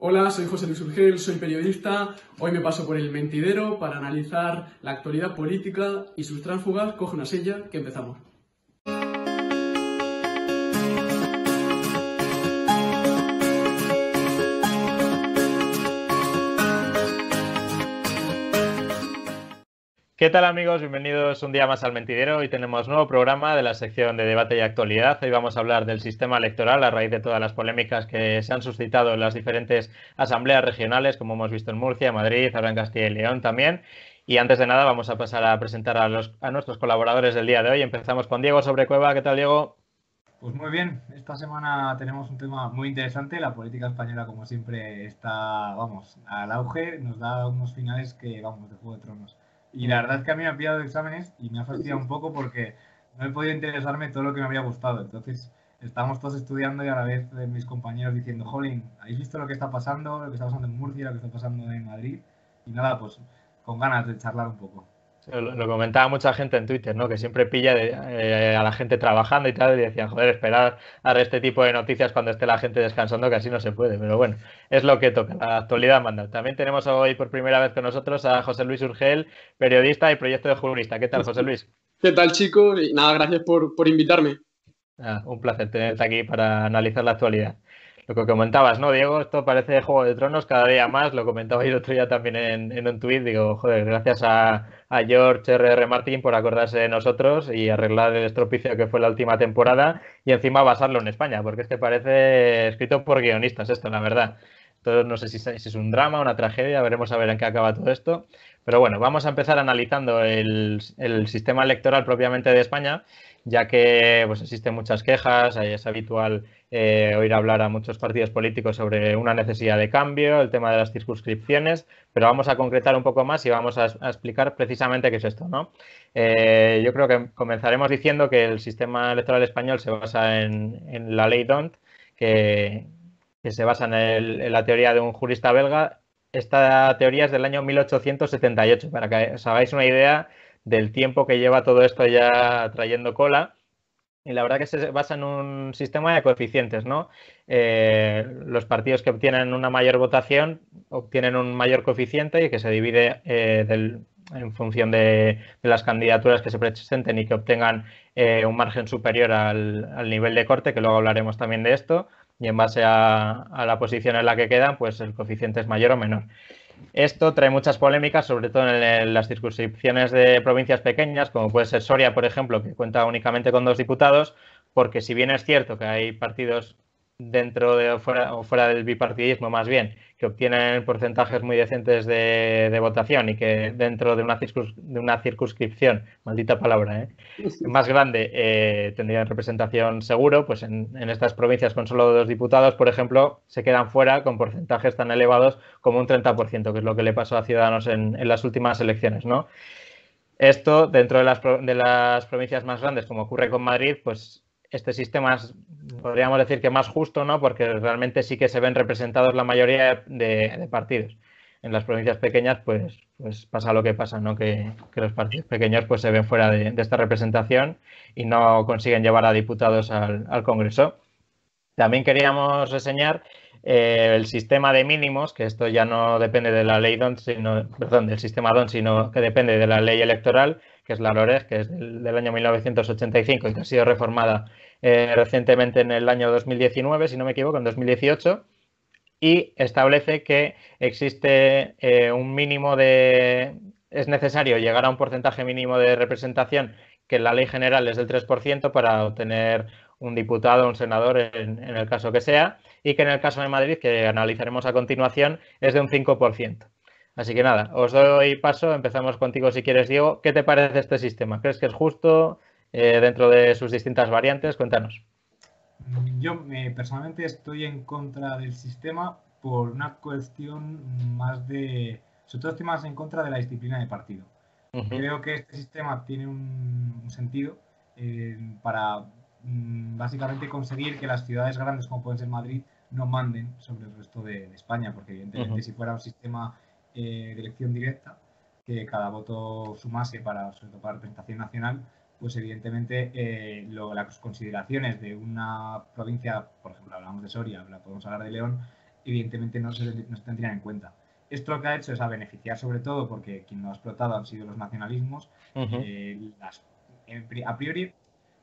Hola, soy José Luis Urgel, soy periodista. Hoy me paso por el mentidero para analizar la actualidad política y sus tránsfugas. Coge una silla, que empezamos. ¿Qué tal amigos? Bienvenidos un día más al Mentidero. Hoy tenemos nuevo programa de la sección de debate y actualidad. Hoy vamos a hablar del sistema electoral a raíz de todas las polémicas que se han suscitado en las diferentes asambleas regionales, como hemos visto en Murcia, Madrid, ahora en Castilla y León también. Y antes de nada vamos a pasar a presentar a, los, a nuestros colaboradores del día de hoy. Empezamos con Diego sobre Cueva. ¿Qué tal, Diego? Pues muy bien, esta semana tenemos un tema muy interesante. La política española, como siempre, está, vamos, al auge. Nos da unos finales que, vamos, de Juego de Tronos. Y la verdad es que a mí me ha pillado de exámenes y me ha fastidiado un poco porque no he podido interesarme todo lo que me había gustado. Entonces, estamos todos estudiando y a la vez de mis compañeros diciendo, jolín, ¿habéis visto lo que está pasando? Lo que está pasando en Murcia, lo que está pasando en Madrid. Y nada, pues con ganas de charlar un poco. Lo, comentaba mucha gente en Twitter, ¿no? Que siempre pilla eh, a la gente trabajando y tal, y decían, joder, esperar a este tipo de noticias cuando esté la gente descansando, que así no se puede. Pero bueno, es lo que toca, la actualidad manda. También tenemos hoy por primera vez con nosotros a José Luis Urgel, periodista y proyecto de jurista. ¿Qué tal, José Luis? ¿Qué tal, chicos? Y nada, gracias por, por invitarme. Ah, un placer tenerte aquí para analizar la actualidad lo que comentabas, ¿no, Diego? Esto parece Juego de Tronos cada día más. Lo comentaba yo otro día también en, un tuit. Digo, joder, gracias a, George R.R. Martin por acordarse de nosotros y arreglar el estropicio que fue la última temporada y encima basarlo en España, porque es que parece escrito por guionistas esto, la verdad. Entonces, no sé si, es un drama, una tragedia, veremos a ver en qué acaba todo esto. Pero bueno, vamos a empezar analizando el, el sistema electoral propiamente de España ya que pues, existen muchas quejas, es habitual eh, oír hablar a muchos partidos políticos sobre una necesidad de cambio, el tema de las circunscripciones, pero vamos a concretar un poco más y vamos a, explicar precisamente qué es esto. ¿no? Eh, yo creo que comenzaremos diciendo que el sistema electoral español se basa en, la ley DONT, que, se basa en, la teoría de un jurista belga. Esta teoría es del año 1878, para que os hagáis una idea del tiempo que lleva todo esto ya trayendo cola. Y la verdad que se basa en un sistema de coeficientes, ¿no? Eh, los partidos que obtienen una mayor votación obtienen un mayor coeficiente y que se divide eh, en función de, las candidaturas que se presenten y que obtengan eh, un margen superior al, nivel de corte, que luego hablaremos también de esto, y en base a, a la posición en la que quedan, pues el coeficiente es mayor o menor. Esto trae muchas polémicas, sobre todo en las circunscripciones de provincias pequeñas, como puede ser Soria, por ejemplo, que cuenta únicamente con dos diputados, porque si bien es cierto que hay partidos dentro de o fuera, o fuera del bipartidismo más bien, que obtienen porcentajes muy decentes de, votación y que dentro de una, de una circunscripción, maldita palabra, ¿eh? más grande eh, tendrían representación seguro, pues en, estas provincias con solo dos diputados, por ejemplo, se quedan fuera con porcentajes tan elevados como un 30%, que es lo que le pasó a Ciudadanos en, en las últimas elecciones, ¿no? Esto, dentro de las, de las provincias más grandes, como ocurre con Madrid, pues este sistema es, podríamos decir que más justo, ¿no? Porque realmente sí que se ven representados la mayoría de, partidos. En las provincias pequeñas, pues, pues pasa lo que pasa, ¿no? Que, los partidos pequeños pues se ven fuera de, esta representación y no consiguen llevar a diputados al, Congreso. También queríamos reseñar eh, el sistema de mínimos, que esto ya no depende de la ley DON, sino, perdón, del sistema DON, sino que depende de la ley electoral, que es la LOREG, que es del, año 1985 y que ha sido reformada eh, recientemente en el año 2019, si no me equivoco, en 2018, y establece que existe eh, un mínimo de... es necesario llegar a un porcentaje mínimo de representación que en la ley general es del 3% para obtener un diputado un senador en, en, el caso que sea, y que en el caso de Madrid, que analizaremos a continuación, es de un 5%. Así que nada, os doy paso, empezamos contigo si quieres, Diego. ¿Qué te parece este sistema? ¿Crees que es justo eh, dentro de sus distintas variantes? Cuéntanos. Yo personalmente estoy en contra del sistema por una cuestión más de, sobre todo estoy más en contra de la disciplina de partido. Creo que este sistema tiene un, sentido eh, para mm, básicamente conseguir que las ciudades grandes como pueden ser Madrid no manden sobre el resto de, España, porque evidentemente si fuera un sistema eh, de elección directa, que cada voto sumase para, sobre todo para representación nacional, pues evidentemente eh, las consideraciones de una provincia, por ejemplo, hablamos de Soria, podemos hablar de León, evidentemente no se, no se tendrían en cuenta. Esto lo que ha hecho es a beneficiar sobre todo porque quien lo ha explotado han sido los nacionalismos. Eh, a priori,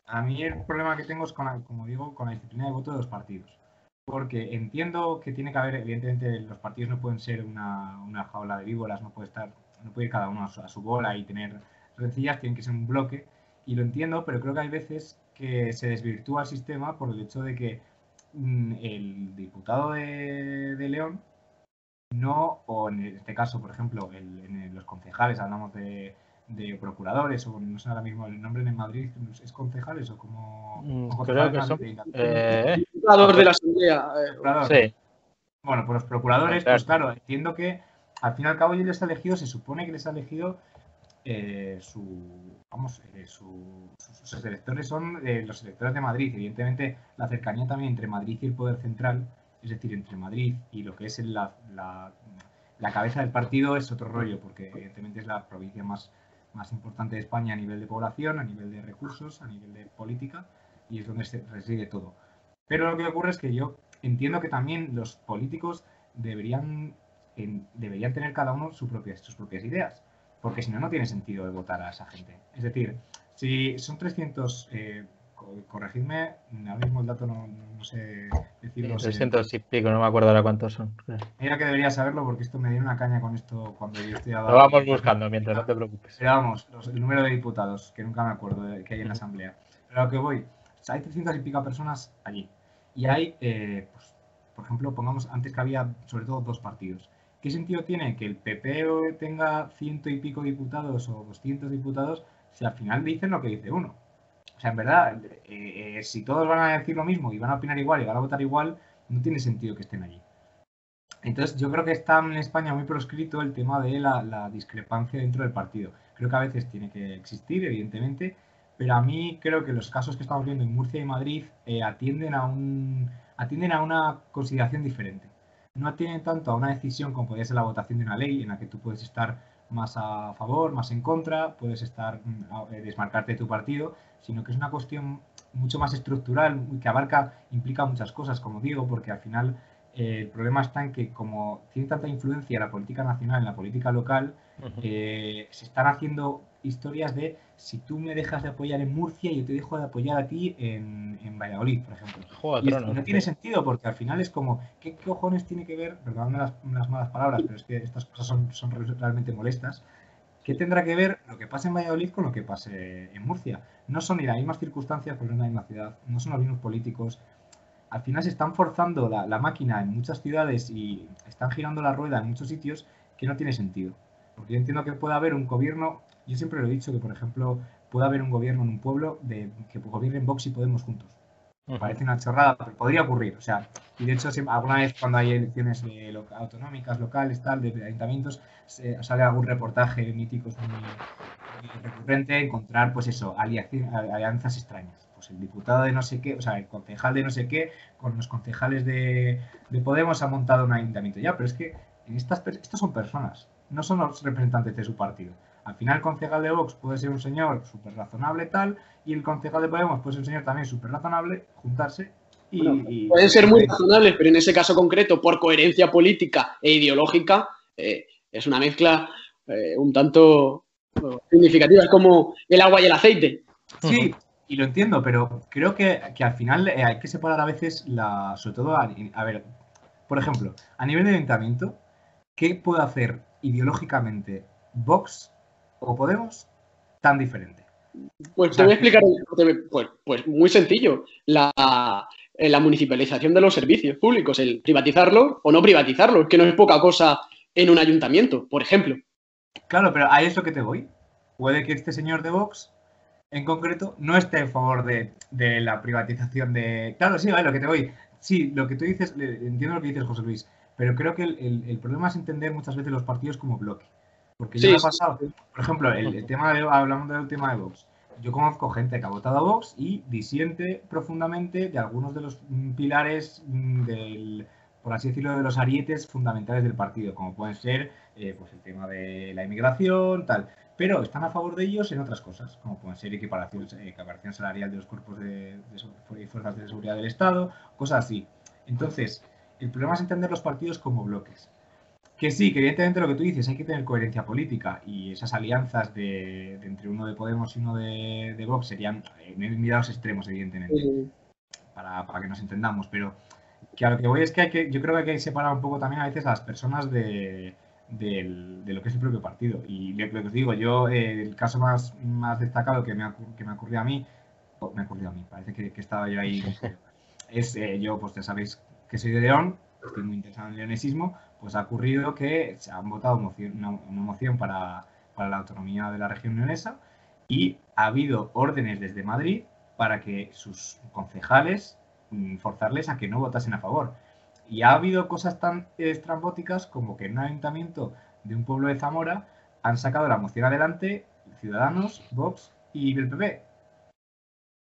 a mí el problema que tengo es, con como digo, con la disciplina de voto de los partidos. Porque entiendo que tiene que haber, evidentemente, los partidos no pueden ser una, una jaula de víboras, no puede estar, no puede ir cada uno a su, bola y tener rencillas, tienen que ser un bloque. Y lo entiendo, pero creo que hay veces que se desvirtúa el sistema por el hecho de que mm, el diputado de, de León no, o en este caso, por ejemplo, en los concejales hablamos de, procuradores, o no sé ahora mismo el nombre en Madrid, ¿es concejales o como... Mm, creo que son... Eh, de la Asamblea. Eh. Sí. Bueno, pues los procuradores, pues claro, entiendo que al fin y al cabo ellos les ha elegido, se supone que les ha elegido eh, su, vamos, sus electores son los electores de Madrid. Evidentemente, la cercanía también entre Madrid y el Poder Central es decir, entre Madrid y lo que es la, la, cabeza del partido es otro rollo, porque evidentemente es la provincia más, más importante de España a nivel de población, a nivel de recursos, a nivel de política, y es donde se reside todo. Pero lo que ocurre es que yo entiendo que también los políticos deberían, deberían tener cada uno su propia, sus propias ideas, porque si no, no tiene sentido votar a esa gente. Es decir, si son 300 corregidme, ahora mismo el dato no, sé decirlo. 300 y pico, no me acuerdo ahora cuántos son. Mira que debería saberlo porque esto me dio una caña con esto cuando yo estoy Lo vamos buscando mientras, no te preocupes. Pero vamos, el número de diputados, que nunca me acuerdo de, que hay en la Asamblea. Pero a lo que voy, hay 300 y pico personas allí. Y hay, eh, pues, por ejemplo, pongamos, antes que había sobre todo dos partidos. ¿Qué sentido tiene que el PP tenga ciento y pico diputados o 200 diputados si al final dicen lo que dice uno? O sea, en verdad, eh, eh, si todos van a decir lo mismo y van a opinar igual y van a votar igual, no tiene sentido que estén allí. Entonces, yo creo que está en España muy proscrito el tema de la, discrepancia dentro del partido. Creo que a veces tiene que existir, evidentemente, pero a mí creo que los casos que estamos viendo en Murcia y Madrid eh, atienden a una consideración diferente. No atienden tanto a una decisión como podría ser la votación de una ley en la que tú puedes estar más a favor, más en contra, puedes estar mm, desmarcarte de tu partido, sino que es una cuestión mucho más estructural, que abarca, implica muchas cosas, como digo, porque al final eh, el problema está en que como tiene tanta influencia la política nacional en la política local, eh, se están haciendo historias de si tú me dejas de apoyar en Murcia, yo te dejo de apoyar a ti en, en Valladolid, por ejemplo. y no tiene sentido porque al final es como, ¿qué cojones tiene que ver, perdóname las, las malas palabras, pero es que estas cosas son, son realmente molestas, ¿Qué tendrá que ver lo que pase en Valladolid con lo que pase en Murcia? No son ni las mismas circunstancias porque es la misma ciudad, no son los mismos políticos. Al final se están forzando la, máquina en muchas ciudades y están girando la rueda en muchos sitios que no tiene sentido. Porque yo entiendo que puede haber un gobierno, yo siempre lo he dicho, que por ejemplo puede haber un gobierno en un pueblo de, que gobiernen Vox y Podemos juntos. Parece una chorrada, pero podría ocurrir. O sea, y de hecho, alguna vez cuando hay elecciones autonómicas, locales, tal, de, ayuntamientos, sale algún reportaje mítico muy, recurrente encontrar, pues eso, alianzas extrañas. Pues el diputado de no sé qué, o sea, el concejal de no sé qué, con los concejales de, Podemos ha montado un ayuntamiento. Ya, pero es que en estas, estos son personas, no son los representantes de su partido. Al final, el concejal de Vox puede ser un señor súper razonable, tal, y el concejal de Podemos puede ser un señor también súper razonable, juntarse y, Pueden ser muy razonables, pero en ese caso concreto, por coherencia política e ideológica, eh, es una mezcla eh, un tanto significativa. Es como el agua y el aceite. Sí, y lo entiendo, pero creo que, al final eh, hay que separar a veces, la, sobre todo, a, a, ver, por ejemplo, a nivel de ayuntamiento, ¿qué puede hacer ideológicamente Vox o Podemos tan diferente? Pues te voy a explicar, pues, pues, muy sencillo, la, eh, la, municipalización de los servicios públicos, el privatizarlo o no privatizarlo, que no es poca cosa en un ayuntamiento, por ejemplo. Claro, pero a eso que te voy. Puede que este señor de Vox, en concreto, no esté en favor de, la privatización de... Claro, sí, vale, lo que te voy. Sí, lo que tú dices, entiendo lo que dices, José Luis, pero creo que el problema es entender muchas veces los partidos como bloque. Porque yo me ha pasado, por ejemplo, el, tema de, hablamos del tema de Vox. Yo conozco gente que ha votado a Vox y disiente profundamente de algunos de los mm, pilares mm, del, por así decirlo, de los arietes fundamentales del partido, como pueden ser eh, pues el tema de la inmigración, tal. Pero están a favor de ellos en otras cosas, como pueden ser equiparación, equiparación salarial de los cuerpos de, de, fuerzas de seguridad del Estado, cosas así. Entonces, El problema es entender los partidos como bloques. Que sí, que evidentemente lo que tú dices, hay que tener coherencia política y esas alianzas de, entre uno de Podemos y uno de, Vox serían eh, mirados extremos, evidentemente, para, que nos entendamos. Pero que a lo que voy es que, hay que yo creo que hay que separar un poco también a veces a las personas de, lo que es el propio partido. Y lo, que os digo, yo, eh, el caso más, más destacado que me, ha, que me ocurrido a mí, me ha ocurrido a mí, parece que, estaba yo ahí, es eh, yo, pues ya sabéis que soy de León, estoy muy interesado en el leonesismo, pues ha ocurrido que se han votado una, moción para, la autonomía de la región leonesa y ha habido órdenes desde Madrid para que sus concejales mm, forzarles a que no votasen a favor. Y ha habido cosas tan estrambóticas como que en un ayuntamiento de un pueblo de Zamora han sacado la moción adelante Ciudadanos, Vox y el PP.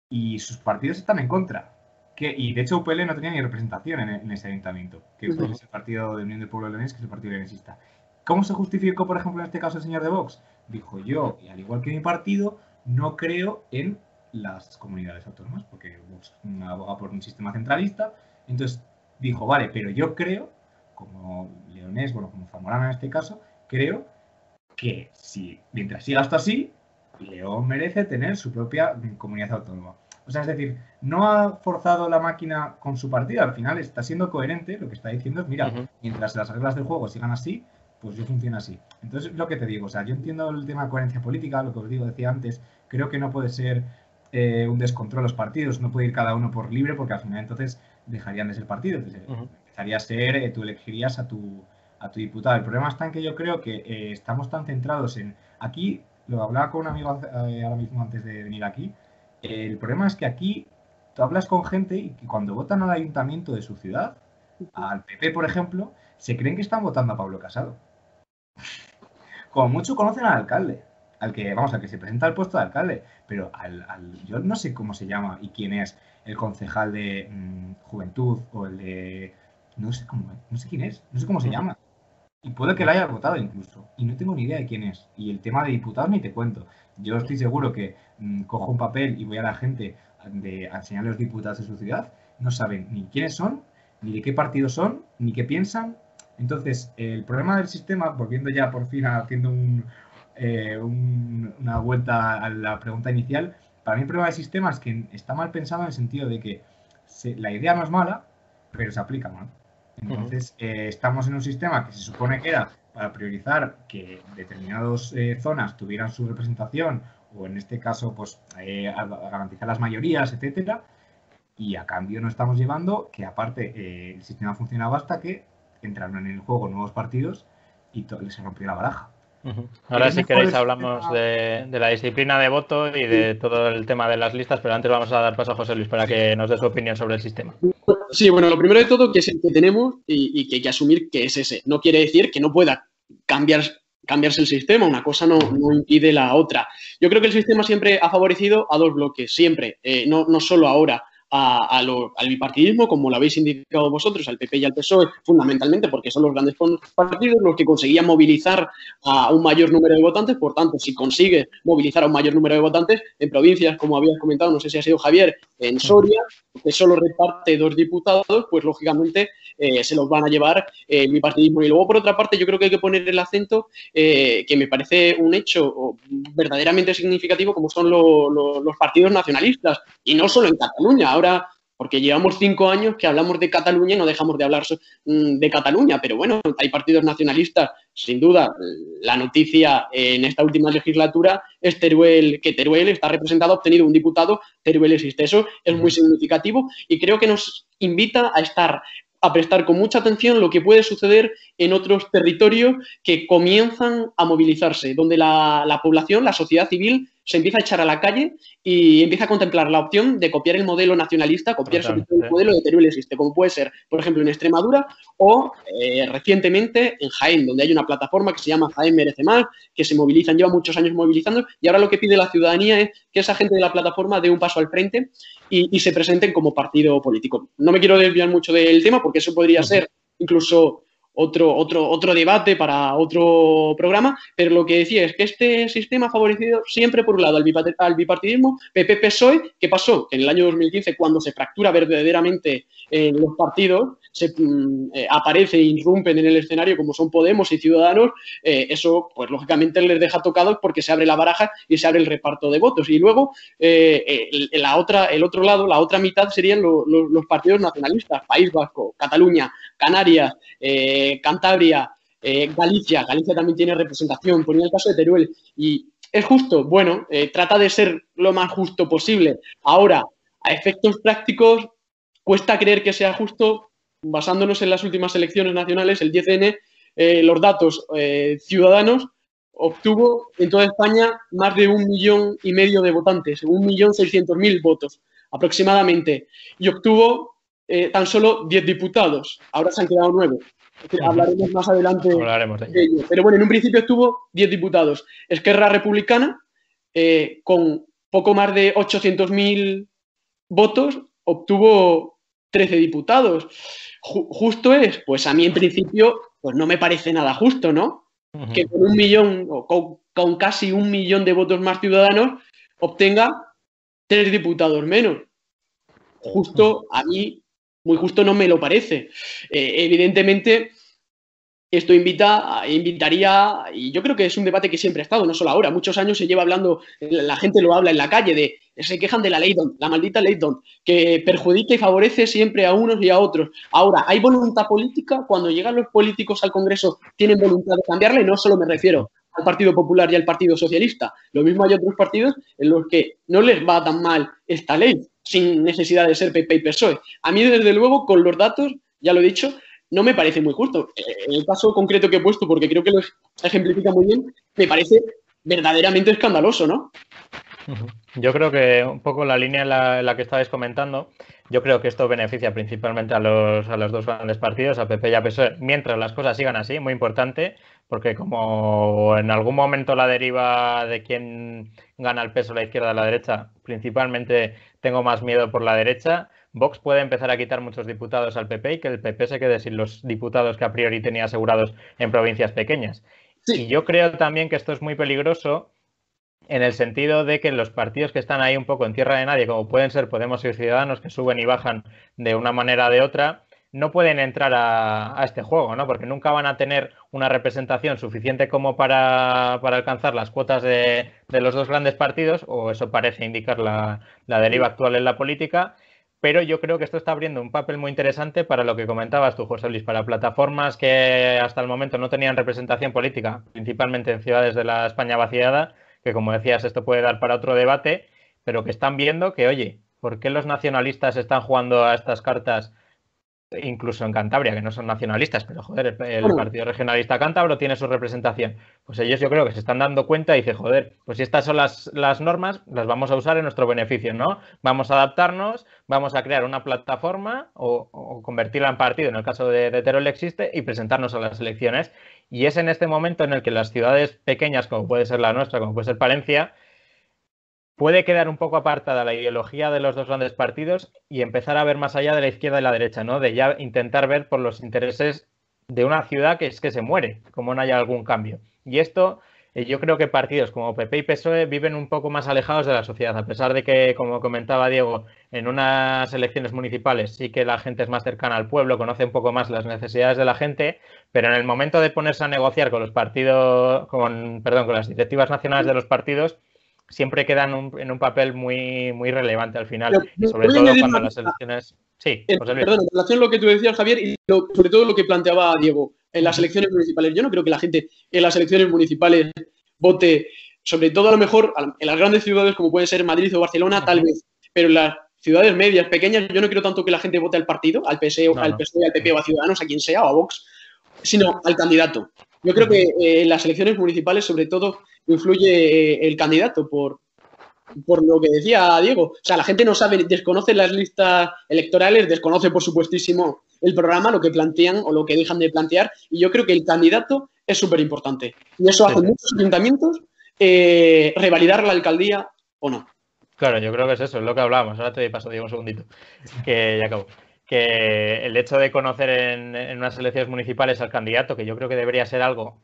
Y sus partidos están en contra y de hecho UPL no tenía ni representación en, ese ayuntamiento, que es el partido de Unión del Pueblo Leonés, que es el partido leonesista. ¿Cómo se justificó, por ejemplo, en este caso el señor de Vox? Dijo yo, y al igual que mi partido, no creo en las comunidades autónomas, porque Vox aboga por un sistema centralista. Entonces dijo, vale, pero yo creo, como leonés, bueno, como zamorano en este caso, creo que si mientras siga esto así, León merece tener su propia comunidad autónoma. O sea, es decir, no ha forzado la máquina con su partida, al final está siendo coherente, lo que está diciendo es, mira, mientras las reglas del juego sigan así, pues yo funciona así. Entonces, lo que te digo, o sea, yo entiendo el tema de coherencia política, lo que os digo, decía antes, creo que no puede ser eh, un descontrol los partidos, no puede ir cada uno por libre, porque al final entonces dejarían de ser partidos, empezaría a ser, eh, tú elegirías a tu, a tu diputado. El problema está en que yo creo que eh, estamos tan centrados en, aquí, lo hablaba con un amigo ahora mismo antes de venir aquí, el problema es que aquí tú hablas con gente y que cuando votan al ayuntamiento de su ciudad, al PP, por ejemplo, se creen que están votando a Pablo Casado. Como mucho conocen al alcalde, al que, vamos, al que se presenta al puesto de alcalde, pero al, yo no sé cómo se llama y quién es el concejal de mm, juventud o el de no sé cómo, no sé quién es, no sé cómo se llama. Y puede que lo haya votado incluso. Y no tengo ni idea de quién es. Y el tema de diputados ni te cuento. Yo estoy seguro que mm, cojo un papel y voy a la gente de, a enseñar a los diputados de su ciudad. No saben ni quiénes son, ni de qué partido son, ni qué piensan. Entonces, el problema del sistema, volviendo ya por fin haciendo eh, una vuelta a la pregunta inicial, para mí el problema del sistema es que está mal pensado en el sentido de que la idea no es mala, pero se aplica mal. Entonces, eh, estamos en un sistema que se supone que era para priorizar que determinadas eh, zonas tuvieran su representación o en este caso, pues eh, garantizar las mayorías, etcétera, y a cambio no estamos llevando que aparte el sistema funcionaba hasta que entraron en el juego nuevos partidos y se rompió la baraja. Ahora si queréis hablamos de, la disciplina de voto y de todo el tema de las listas, pero antes vamos a dar paso a José Luis para que nos dé su opinión sobre el sistema. Sí, bueno, lo primero de todo que es el que tenemos y, que hay que asumir que es ese. No quiere decir que no pueda cambiar, cambiarse el sistema, una cosa no, impide la otra. Yo creo que el sistema siempre ha favorecido a dos bloques, siempre, eh, no, no solo ahora al bipartidismo, como lo habéis indicado vosotros, al PP y al PSOE, fundamentalmente porque son los grandes partidos los que conseguían movilizar a un mayor número de votantes. Por tanto, si consigue movilizar a un mayor número de votantes en provincias, como habías comentado, no sé si ha sido Javier, en Soria, que solo reparte dos diputados, pues lógicamente eh, se los van a llevar eh, el bipartidismo. Y luego, por otra parte, yo creo que hay que poner el acento, eh, que me parece un hecho verdaderamente significativo, como son los partidos nacionalistas, y no solo en Cataluña ahora, porque llevamos cinco años que hablamos de Cataluña y no dejamos de hablar mm, de Cataluña, pero bueno, hay partidos nacionalistas, sin duda. La noticia en esta última legislatura es Teruel, que Teruel está representado, ha obtenido un diputado, Teruel existe. Eso es muy significativo y creo que nos invita a estar a prestar con mucha atención lo que puede suceder en otros territorios que comienzan a movilizarse, donde la, la población, la sociedad civil, se empieza a echar a la calle y empieza a contemplar la opción de copiar el modelo nacionalista, copiar sobre todo el modelo de Teruel existe, como puede ser, por ejemplo, en Extremadura o eh, recientemente en Jaén, donde hay una plataforma que se llama Jaén Merece Más, que se movilizan, lleva muchos años movilizando y ahora lo que pide la ciudadanía es que esa gente de la plataforma dé un paso al frente y, se presenten como partido político. No me quiero desviar mucho del tema porque eso podría ser incluso otro, otro, otro debate para otro programa, pero lo que decía es que este sistema ha favorecido siempre, por un lado, al bipartidismo, PP-PSOE, ¿qué pasó? En el año 2015, cuando se fractura verdaderamente en los partidos, se mm, eh, aparece e irrumpen en el escenario como son Podemos y Ciudadanos, eh, eso pues lógicamente les deja tocados porque se abre la baraja y se abre el reparto de votos. Y luego el, la otra, el otro lado, la otra mitad serían los partidos nacionalistas, País Vasco, Cataluña, Canarias, Cantabria, Galicia. Galicia también tiene representación, ponía el caso de Teruel. Y ¿Es justo? Bueno, trata de ser lo más justo posible. Ahora, a efectos prácticos, cuesta creer que sea justo, basándonos en las últimas elecciones nacionales, el 10N, eh, los datos eh, ciudadanos, obtuvo en toda España más de un millón y medio de votantes, un millón seiscientos mil votos aproximadamente, y obtuvo eh, tan solo 10 diputados. Ahora se han quedado nueve. Hablaremos más adelante de ello. Pero bueno, en un principio estuvo 10 diputados. Esquerra Republicana, con poco más de 800.000 votos, obtuvo 13 diputados. ¿Justo es? Pues a mí en principio pues no me parece nada justo, ¿no? Que con un millón o con, casi un millón de votos más ciudadanos obtenga tres diputados menos. Justo a mí, muy justo no me lo parece. Eh, evidentemente, esto invita, invitaría, y yo creo que es un debate que siempre ha estado, no solo ahora, muchos años se lleva hablando, la gente lo habla en la calle, de se quejan de la ley la maldita ley que perjudica y favorece siempre a unos y a otros. Ahora, ¿hay voluntad política? Cuando llegan los políticos al Congreso, ¿tienen voluntad de cambiarle? No solo me refiero al Partido Popular y al Partido Socialista. Lo mismo hay otros partidos en los que no les va tan mal esta ley, sin necesidad de ser PP y PSOE. A mí, desde luego, con los datos, ya lo he dicho, no me parece muy justo. El caso concreto que he puesto, porque creo que lo ejemplifica muy bien, me parece verdaderamente escandaloso, ¿no? Yo creo que un poco la línea en la, que estabais comentando, yo creo que esto beneficia principalmente a los, a los dos grandes partidos, a PP y a PSOE, mientras las cosas sigan así, muy importante, porque como en algún momento la deriva de quién gana el peso, la izquierda o la derecha, principalmente tengo más miedo por la derecha, Vox puede empezar a quitar muchos diputados al PP y que el PP se quede sin los diputados que a priori tenía asegurados en provincias pequeñas. Y yo creo también que esto es muy peligroso en el sentido de que los partidos que están ahí un poco en tierra de nadie, como pueden ser Podemos y Ciudadanos, que suben y bajan de una manera o de otra, no pueden entrar a, este juego, ¿no? Porque nunca van a tener una representación suficiente como para, alcanzar las cuotas de, los dos grandes partidos, o eso parece indicar la, la deriva actual en la política, pero yo creo que esto está abriendo un papel muy interesante para lo que comentabas tú, José Luis, para plataformas que hasta el momento no tenían representación política, principalmente en ciudades de la España vaciada, que como decías, esto puede dar para otro debate, pero que están viendo que, oye, ¿por qué los nacionalistas están jugando a estas cartas incluso en Cantabria, que no son nacionalistas, pero joder, el, Partido Regionalista Cántabro tiene su representación. Pues ellos yo creo que se están dando cuenta y dicen, joder, pues si estas son las, las normas, las vamos a usar en nuestro beneficio, ¿no? Vamos a adaptarnos, vamos a crear una plataforma o, convertirla en partido, en el caso de, de existe, y presentarnos a las elecciones. Y es en este momento en el que las ciudades pequeñas, como puede ser la nuestra, como puede ser Palencia, puede quedar un poco apartada la ideología de los dos grandes partidos y empezar a ver más allá de la izquierda y la derecha, ¿no? De ya intentar ver por los intereses de una ciudad que es que se muere, como no haya algún cambio. Y esto, yo creo que partidos como PP y PSOE viven un poco más alejados de la sociedad, a pesar de que, como comentaba Diego, en unas elecciones municipales sí que la gente es más cercana al pueblo, conoce un poco más las necesidades de la gente, pero en el momento de ponerse a negociar con los partidos, con, perdón, con las directivas nacionales de los partidos, siempre quedan en un papel muy, muy relevante al final. sobre todo cuando las elecciones. Sí, Perdón, en relación a lo que tú decías, Javier, y sobre todo lo que planteaba Diego, en las elecciones municipales. Yo no creo que la gente en las elecciones municipales vote, sobre todo a lo mejor en las grandes ciudades como pueden ser Madrid o Barcelona, tal vez, pero en las ciudades medias, pequeñas, yo no creo tanto que la gente vote al partido, al PSE, al PSOE, al PP o a Ciudadanos, a quien sea, o a Vox, sino al candidato. Yo creo que eh, en las elecciones municipales, sobre todo, influye eh, el candidato por, por lo que decía Diego. O sea, la gente no sabe, desconoce las listas electorales, desconoce, por supuestísimo, el programa, lo que plantean o lo que dejan de plantear. Y yo creo que el candidato es súper importante. Y eso hace muchos ayuntamientos eh, revalidar la alcaldía o no. Claro, yo creo que es eso, es lo que hablábamos. Ahora te paso, Diego, un segundito, que ya acabo que el hecho de conocer en, unas elecciones municipales al candidato, que yo creo que debería ser algo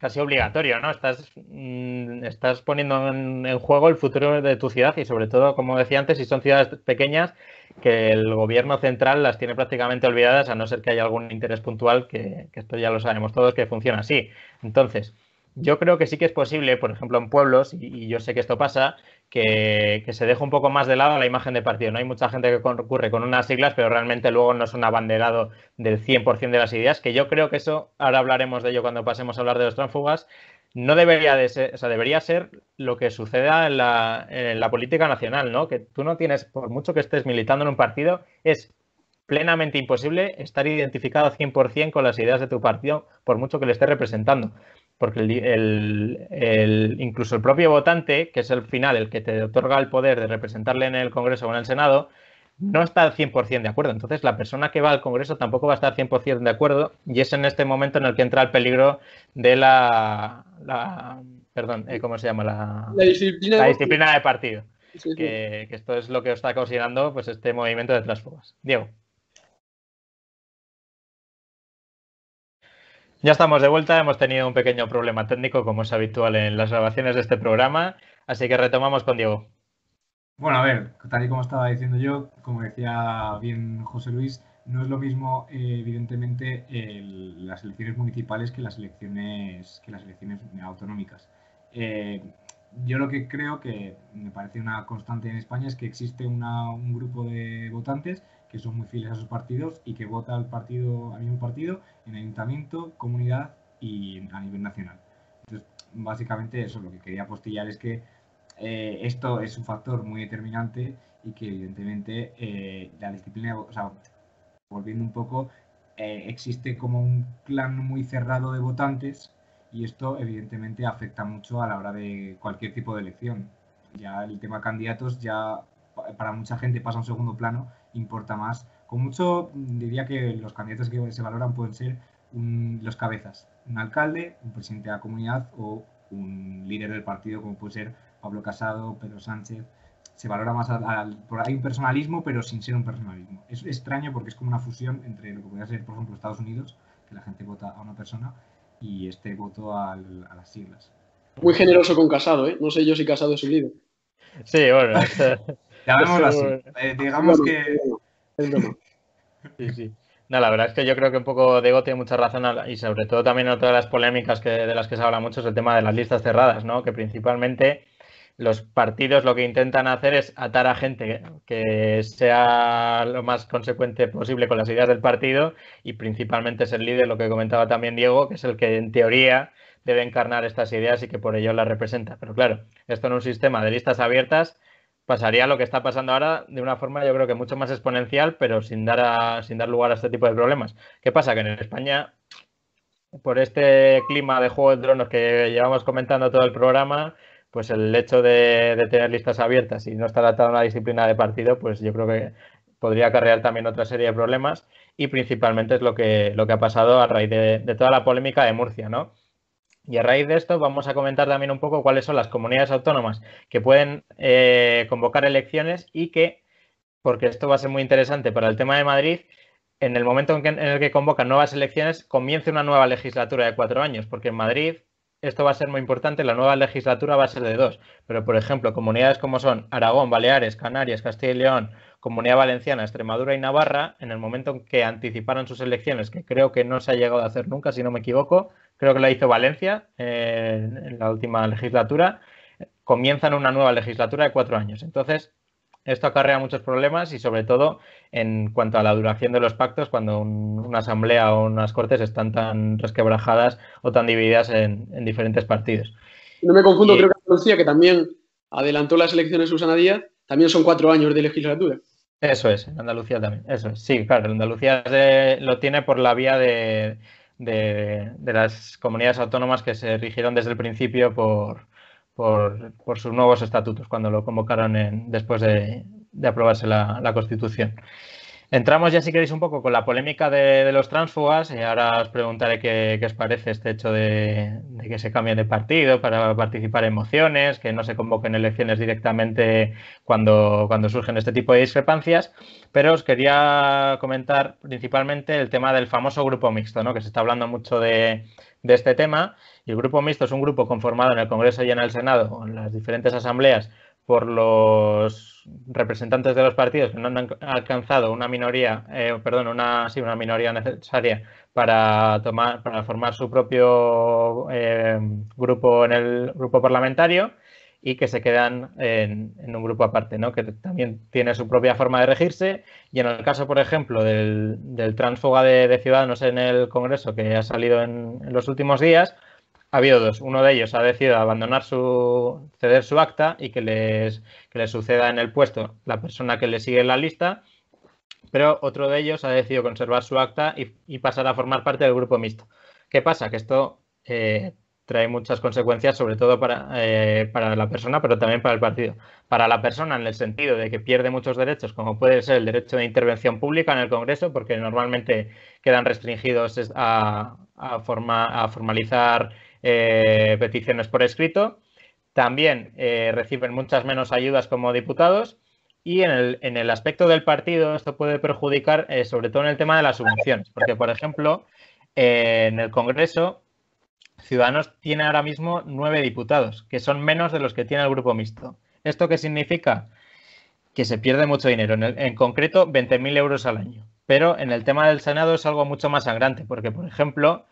casi obligatorio, ¿no? Estás, mm, estás poniendo en, juego el futuro de tu ciudad y sobre todo, como decía antes, si son ciudades pequeñas, que el gobierno central las tiene prácticamente olvidadas, a no ser que haya algún interés puntual, que, que esto ya lo sabemos todos, que funciona así. Entonces, yo creo que sí que es posible, por ejemplo, en pueblos, y, yo sé que esto pasa, que, se deja un poco más de lado la imagen de partido. No hay mucha gente que concurre con unas siglas, pero realmente luego no son abanderado del 100% de las ideas, que yo creo que eso, ahora hablaremos de ello cuando pasemos a hablar de los tránsfugas, no debería de ser, o sea, debería ser lo que suceda en la, en la política nacional, ¿no? Que tú no tienes, por mucho que estés militando en un partido, es plenamente imposible estar identificado 100% con las ideas de tu partido, por mucho que le estés representando porque el, incluso el propio votante, que es el final el que te otorga el poder de representarle en el Congreso o en el Senado, no está al 100% de acuerdo. Entonces, la persona que va al Congreso tampoco va a estar al 100% de acuerdo y es en este momento en el que entra el peligro de la, perdón, eh, ¿cómo se llama? La, disciplina, de partido. Que, que, esto es lo que está considerando pues, este movimiento de transfugas. Diego. Ya estamos de vuelta, hemos tenido un pequeño problema técnico, como es habitual en las grabaciones de este programa, así que retomamos con Diego. Bueno, a ver, tal y como estaba diciendo yo, como decía bien José Luis, no es lo mismo, eh, evidentemente, las elecciones municipales que las elecciones, que las elecciones autonómicas. Eh, yo lo que creo que me parece una constante en España es que existe un grupo de votantes que son muy fieles a sus partidos y que vota al partido, al mismo partido en ayuntamiento, comunidad y a nivel nacional. Entonces, básicamente eso, lo que quería apostillar es que eh, esto es un factor muy determinante y que evidentemente eh, la disciplina, o sea, volviendo un poco, eh, existe como un clan muy cerrado de votantes y esto evidentemente afecta mucho a la hora de cualquier tipo de elección. Ya el tema candidatos ya para mucha gente pasa a un segundo plano importa más. Con mucho, diría que los candidatos que se valoran pueden ser los cabezas, un alcalde, un presidente de la comunidad o un líder del partido como puede ser Pablo Casado, Pedro Sánchez. Se valora más, al, hay un personalismo, pero sin ser un personalismo. Es extraño porque es como una fusión entre lo que podría ser, por ejemplo, Estados Unidos, que la gente vota a una persona, y este voto a las siglas. Muy generoso con Casado, ¿eh? No sé yo si Casado es su líder. Sí, bueno. así. Eh, digamos que. Sí, sí. No, la verdad es que yo creo que un poco Diego tiene mucha razón y sobre todo también otra de las polémicas que, de las que se habla mucho es el tema de las listas cerradas, ¿no? Que principalmente los partidos lo que intentan hacer es atar a gente que sea lo más consecuente posible con las ideas del partido y principalmente es el líder, lo que comentaba también Diego, que es el que en teoría debe encarnar estas ideas y que por ello las representa. Pero claro, esto en un sistema de listas abiertas pasaría lo que está pasando ahora de una forma yo creo que mucho más exponencial, pero sin dar, sin dar lugar a este tipo de problemas. ¿Qué pasa? Que en España, por este clima de juego de drones que llevamos comentando todo el programa, pues el hecho de, tener listas abiertas y no estar atado a una disciplina de partido, pues yo creo que podría acarrear también otra serie de problemas y principalmente es lo que, lo que ha pasado a raíz de toda la polémica de Murcia, ¿no? Y a raíz de esto vamos a comentar también un poco cuáles son las comunidades autónomas que pueden eh, convocar elecciones y que, porque esto va a ser muy interesante para el tema de Madrid, en el momento en, el que convocan nuevas elecciones comience una nueva legislatura de cuatro años, porque en Madrid esto va a ser muy importante, la nueva legislatura va a ser de dos, pero por ejemplo, comunidades como son Aragón, Baleares, Canarias, Castilla y León, Comunidad Valenciana, Extremadura y Navarra, en el momento en que anticiparon sus elecciones, que creo que no se ha llegado a hacer nunca, si no me equivoco, creo que la hizo Valencia eh, en la última legislatura, comienzan una nueva legislatura de cuatro años. Entonces, esto acarrea muchos problemas y sobre todo en cuanto a la duración de los pactos cuando una asamblea o unas cortes están tan resquebrajadas o tan divididas en, diferentes partidos. No me confundo, creo que Andalucía, que también adelantó las elecciones Susana Díaz, también son cuatro años de legislatura. Eso es, en Andalucía también. Eso es. Sí, claro, Andalucía lo tiene por la vía de, las comunidades autónomas que se rigieron desde el principio por, por, sus nuevos estatutos, cuando lo convocaron en, después de, aprobarse la, Constitución. Entramos ya, si queréis, un poco con la polémica de, los transfugas y ahora os preguntaré qué, os parece este hecho de, que se cambien de partido para participar en mociones, que no se convoquen elecciones directamente cuando, cuando surgen este tipo de discrepancias. Pero os quería comentar principalmente el tema del famoso grupo mixto, ¿no? que se está hablando mucho de este tema. El grupo mixto es un grupo conformado en el Congreso y en el Senado, en las diferentes asambleas, por los representantes de los partidos que no han alcanzado una minoría, eh, perdón, una, sí, una minoría necesaria para tomar, para formar su propio eh, grupo en el grupo parlamentario y que se quedan en, un grupo aparte, ¿no? que también tiene su propia forma de regirse. Y en el caso, por ejemplo, del, del de, Ciudadanos en el Congreso que ha salido en los últimos días, ha habido dos. Uno de ellos ha decidido abandonar su, ceder su acta y que les, que suceda en el puesto la persona que le sigue en la lista, pero otro de ellos ha decidido conservar su acta y, pasar a formar parte del grupo mixto. ¿Qué pasa? Que esto eh, trae muchas consecuencias, sobre todo para, eh, para la persona, pero también para el partido. Para la persona en el sentido de que pierde muchos derechos, como puede ser el derecho de intervención pública en el Congreso, porque normalmente quedan restringidos a, a, a formalizar eh, peticiones por escrito. También eh, reciben muchas menos ayudas como diputados. Y en el, aspecto del partido, esto puede perjudicar eh, sobre todo en el tema de las subvenciones. Porque, por ejemplo, en el Congreso, Ciudadanos tiene ahora mismo nueve diputados, que son menos de los que tiene el grupo mixto. ¿Esto qué significa? Que se pierde mucho dinero, en, en concreto 20.000 euros al año. Pero en el tema del Senado es algo mucho más sangrante, porque, por ejemplo,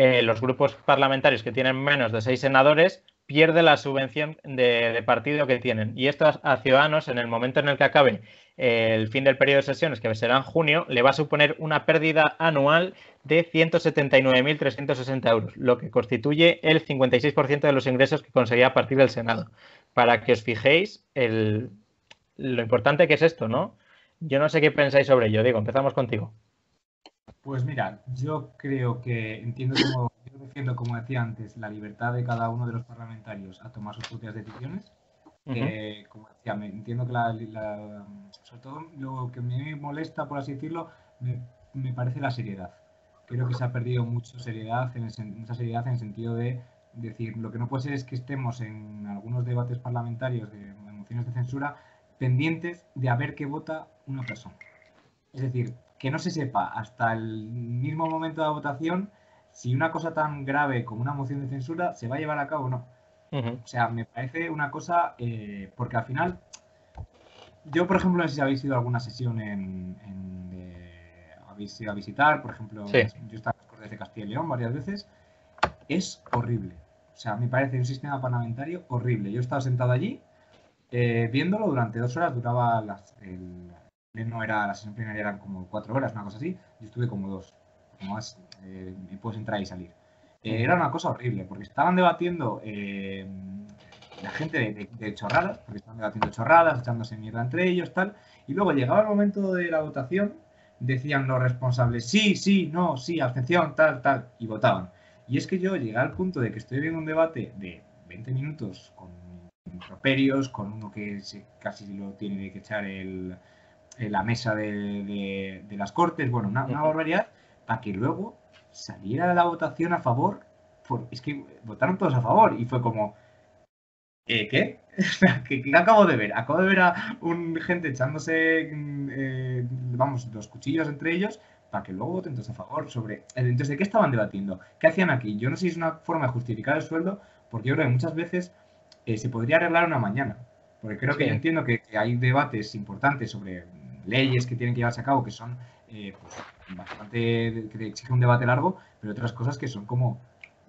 eh, los grupos parlamentarios que tienen menos de seis senadores pierden la subvención de, partido que tienen. Y esto a, Ciudadanos, en el momento en el que acabe eh, el fin del periodo de sesiones, que será en junio, le va a suponer una pérdida anual de 179.360 euros, lo que constituye el 56% de los ingresos que conseguía a partir del Senado. Para que os fijéis lo importante que es esto, ¿no? Yo no sé qué pensáis sobre ello. Digo, empezamos contigo. Pues mira, yo creo que entiendo como, yo defiendo, como decía antes, la libertad de cada uno de los parlamentarios a tomar sus propias decisiones. como decía, me, entiendo que la, sobre todo lo que me molesta, por así decirlo, me, parece la seriedad. Creo que se ha perdido mucho seriedad en mucha seriedad en el sentido de decir, lo que no puede ser es que estemos en algunos debates parlamentarios de mociones de censura pendientes de a ver qué vota una persona. Es decir, que no se sepa hasta el mismo momento de la votación si una cosa tan grave como una moción de censura se va a llevar a cabo o no. O sea, me parece una cosa, eh, porque al final, yo por ejemplo, no sé si habéis ido a alguna sesión en, habéis ido a visitar, por ejemplo, yo he estado en las Cortes de Castilla y León varias veces, es horrible. O sea, me parece un sistema parlamentario horrible. Yo he estado sentado allí eh, viéndolo durante dos horas, duraba las, el, no era, la sesión plenaria eran como cuatro horas, una cosa así, yo estuve como dos, como más, eh, puedes entrar y salir. Eh, era una cosa horrible, porque estaban debatiendo eh, la gente de, chorradas, porque estaban debatiendo chorradas, echándose mierda entre ellos, tal, y luego llegaba el momento de la votación, decían los responsables, sí, sí, no, sí, abstención, tal, tal, y votaban. Y es que yo llegué al punto de que estoy viendo un debate de 20 minutos con improperios, con uno que casi lo tiene que echar el, la mesa de, las Cortes, bueno, una, barbaridad, para que luego saliera la votación a favor, por, es que votaron todos a favor y fue como, ¿eh, ¿qué? ¿Qué, acabo de ver? Acabo de ver a un gente echándose, eh, vamos, los cuchillos entre ellos para que luego voten todos a favor sobre... Entonces, ¿de qué estaban debatiendo? ¿Qué hacían aquí? Yo no sé si es una forma de justificar el sueldo, porque yo creo que muchas veces eh, se podría arreglar una mañana. Porque creo que yo entiendo que, hay debates importantes sobre leyes que tienen que llevarse a cabo que son eh, pues, bastante, que exigen un debate largo, pero otras cosas que son como,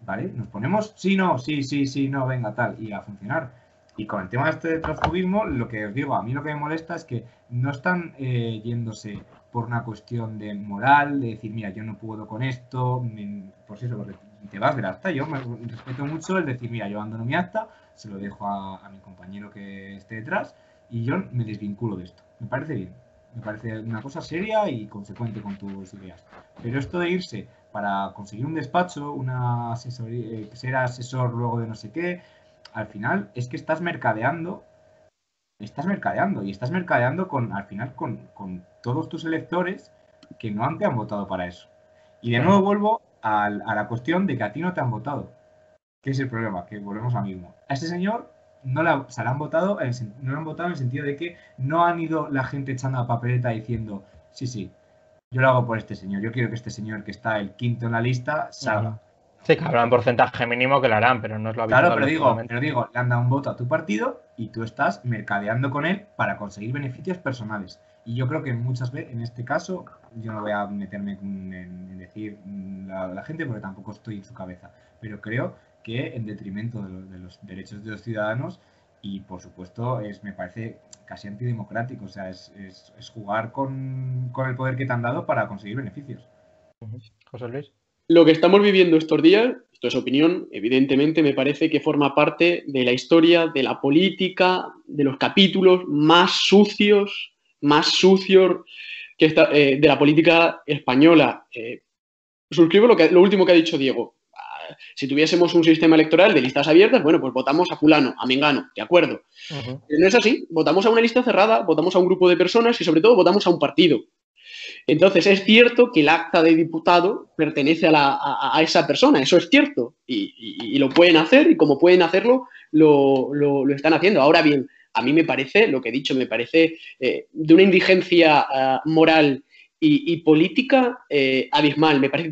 ¿vale? Nos ponemos, sí, no, sí, sí, sí, no, venga, tal, y a funcionar. Y con el tema este de lo que os digo, a mí lo que me molesta es que no están eh, yéndose por una cuestión de moral, de decir, mira, yo no puedo con esto, si eso, te vas del acta. Yo me respeto mucho el decir, mira, yo abandono mi acta, se lo dejo a mi compañero que esté detrás y yo me desvinculo de esto. Me parece bien. Me parece una cosa seria y consecuente con tus ideas. Pero esto de irse para conseguir un despacho, una asesoría, eh, ser asesor luego de no sé qué, al final es que estás mercadeando, estás mercadeando y estás mercadeando con, al final, con, todos tus electores que no te han votado para eso. Y de nuevo vuelvo a, la cuestión de que a ti no te han votado. ¿Qué es el problema? Que volvemos a mismo. A este señor no la, se han votado, no le han votado en el sentido de que no han ido la gente echando la papeleta diciendo, sí, sí, yo lo hago por este señor, yo quiero que este señor que está el quinto en la lista salga. Sí, que habrá un porcentaje mínimo que lo harán, pero no es lo habitual. Claro, pero digo, pero digo, le han dado un voto a tu partido y tú estás mercadeando con él para conseguir beneficios personales. Y yo creo que muchas veces, en este caso, yo no voy a meterme en, decir la, la, gente porque tampoco estoy en su cabeza, pero creo que en detrimento de, los derechos de los ciudadanos y por supuesto es me parece casi antidemocrático, o sea, es, es, jugar con, con, el poder que te han dado para conseguir beneficios. José Luis. Lo que estamos viviendo estos días, esto es opinión, evidentemente me parece que forma parte de la historia, de la política, de los capítulos más sucios, más sucios que está, eh, de la política española. Eh, suscribo lo, que, lo último que ha dicho Diego. Si tuviésemos un sistema electoral de listas abiertas, bueno, pues votamos a fulano, a mengano, de acuerdo. no es así, votamos a una lista cerrada, votamos a un grupo de personas y sobre todo votamos a un partido. Entonces, es cierto que el acta de diputado pertenece a, esa persona, eso es cierto, y, lo pueden hacer, y como pueden hacerlo, lo, están haciendo. Ahora bien, a mí me parece, lo que he dicho, me parece eh, de una indigencia ah, moral y, política eh, abismal. Me parece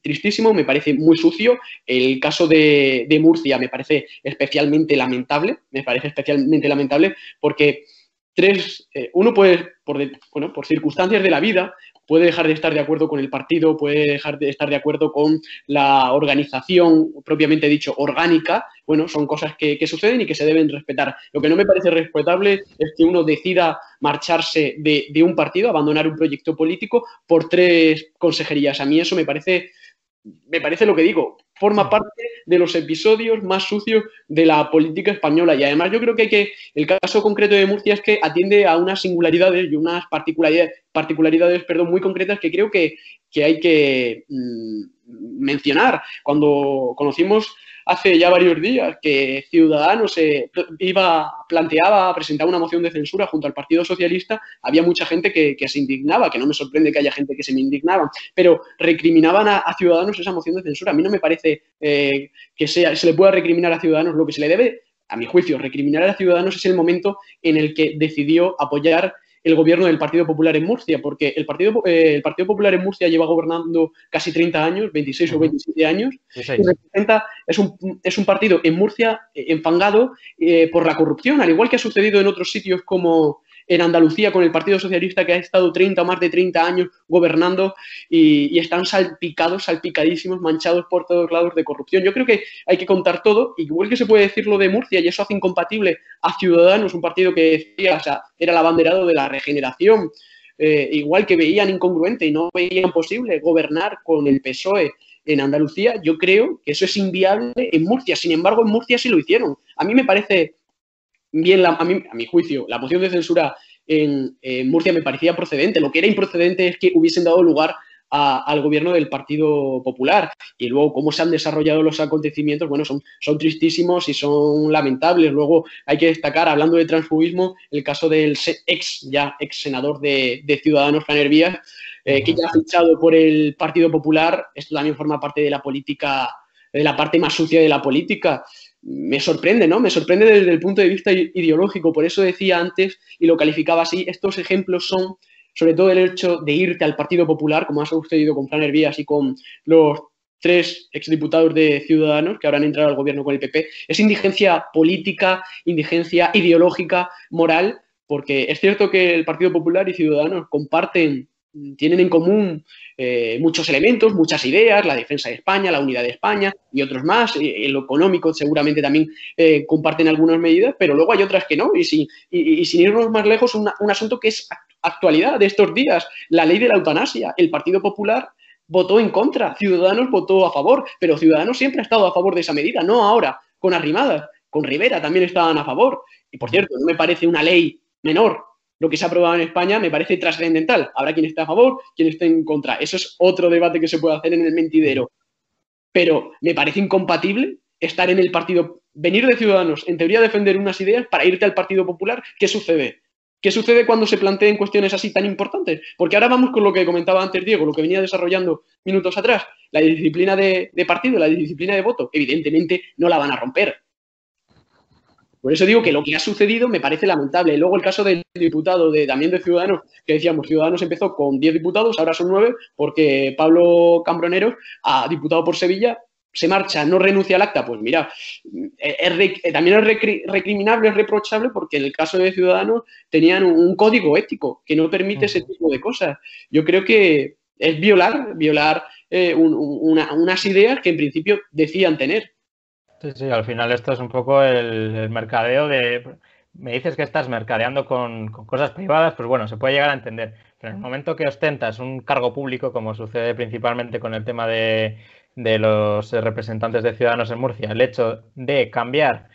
tristísimo, me parece muy sucio. El caso de, de Murcia me parece especialmente lamentable, me parece especialmente lamentable porque tres, eh, uno puede, por, bueno, por circunstancias de la vida, puede dejar de estar de acuerdo con el partido, puede dejar de estar de acuerdo con la organización, propiamente dicho, orgánica. Bueno, son cosas que, suceden y que se deben respetar. Lo que no me parece respetable es que uno decida marcharse de, de un partido, abandonar un proyecto político por tres consejerías. A mí eso me parece, me parece lo que digo, forma parte de los episodios más sucios de la política española. Y además yo creo que, hay que el caso concreto de Murcia es que atiende a unas singularidades y unas particularidades, particularidades perdón, muy concretas que creo que, hay que mm, mencionar. Cuando conocimos hace ya varios días que Ciudadanos iba, planteaba presentar una moción de censura junto al Partido Socialista, había mucha gente que, se indignaba, que no me sorprende que haya gente que se me indignaba, pero recriminaban a, Ciudadanos esa moción de censura. A mí no me parece eh, que sea, se le pueda recriminar a Ciudadanos lo que se le debe. A mi juicio, recriminar a Ciudadanos es el momento en el que decidió apoyar el gobierno del Partido Popular en Murcia, porque el Partido, eh, el Partido Popular en Murcia lleva gobernando casi 30 años, 26 o 27 años, y representa, es un, es un partido en Murcia eh, enfangado eh, por la corrupción, al igual que ha sucedido en otros sitios como en Andalucía con el Partido Socialista que ha estado 30 o más de 30 años gobernando y, están salpicados, salpicadísimos, manchados por todos lados de corrupción. Yo creo que hay que contar todo, igual que se puede decir lo de Murcia y eso hace incompatible a Ciudadanos, un partido que decía, era el abanderado de la regeneración, eh, igual que veían incongruente y no veían posible gobernar con el PSOE en Andalucía, yo creo que eso es inviable en Murcia. Sin embargo, en Murcia sí lo hicieron. A mí me parece bien, a, mí, a mi juicio, la moción de censura en, Murcia me parecía procedente. Lo que era improcedente es que hubiesen dado lugar al gobierno del Partido Popular. Y luego, cómo se han desarrollado los acontecimientos, bueno, son, son tristísimos y son lamentables. Luego hay que destacar, hablando de transfugismo, el caso del ex, ya ex senador de, Ciudadanos, Janer Vías, eh, que ya ha fichado por el Partido Popular. Esto también forma parte de la política, de la parte más sucia de la política me sorprende, ¿no? Me sorprende desde el punto de vista ideológico. Por eso decía antes y lo calificaba así, estos ejemplos son sobre todo el hecho de irte al Partido Popular, como ha sucedido con Fran Hervías y con los tres exdiputados de Ciudadanos que habrán entrado al gobierno con el PP, es indigencia política, indigencia ideológica, moral, porque es cierto que el Partido Popular y Ciudadanos comparten tienen en común eh, muchos elementos, muchas ideas, la defensa de España, la unidad de España y otros más. En lo económico seguramente también eh, comparten algunas medidas, pero luego hay otras que no. Y, sin irnos más lejos, un asunto que es actualidad de estos días, la ley de la eutanasia. El Partido Popular votó en contra, Ciudadanos votó a favor, pero Ciudadanos siempre ha estado a favor de esa medida, no ahora, con Arrimadas, con Rivera también estaban a favor. Y por cierto, no me parece una ley menor lo que se ha aprobado en España me parece trascendental. Habrá quien esté a favor, quien esté en contra. Eso es otro debate que se puede hacer en el mentidero. Pero me parece incompatible estar en el partido, venir de Ciudadanos, en teoría defender unas ideas para irte al Partido Popular. ¿Qué sucede? ¿Qué sucede cuando se planteen cuestiones así tan importantes? Porque ahora vamos con lo que comentaba antes Diego, lo que venía desarrollando minutos atrás. La disciplina de, partido, la disciplina de voto, evidentemente no la van a romper. Por eso digo que lo que ha sucedido me parece lamentable. Luego el caso del diputado de, también de Ciudadanos, que decíamos, Ciudadanos empezó con 10 diputados, ahora son 9, porque Pablo Cambronero, a diputado por Sevilla, se marcha, no renuncia al acta, pues mira, eh, también es recriminable, es reprochable porque en el caso de Ciudadanos tenían un, código ético que no permite ese tipo de cosas. Yo creo que es violar, violar eh, unas ideas que en principio decían tener. Sí, sí, al final esto es un poco el, mercadeo de... Me dices que estás mercadeando con, cosas privadas, pues bueno, se puede llegar a entender. Pero en el momento que ostentas un cargo público, como sucede principalmente con el tema de, de los representantes de Ciudadanos en Murcia, el hecho de cambiar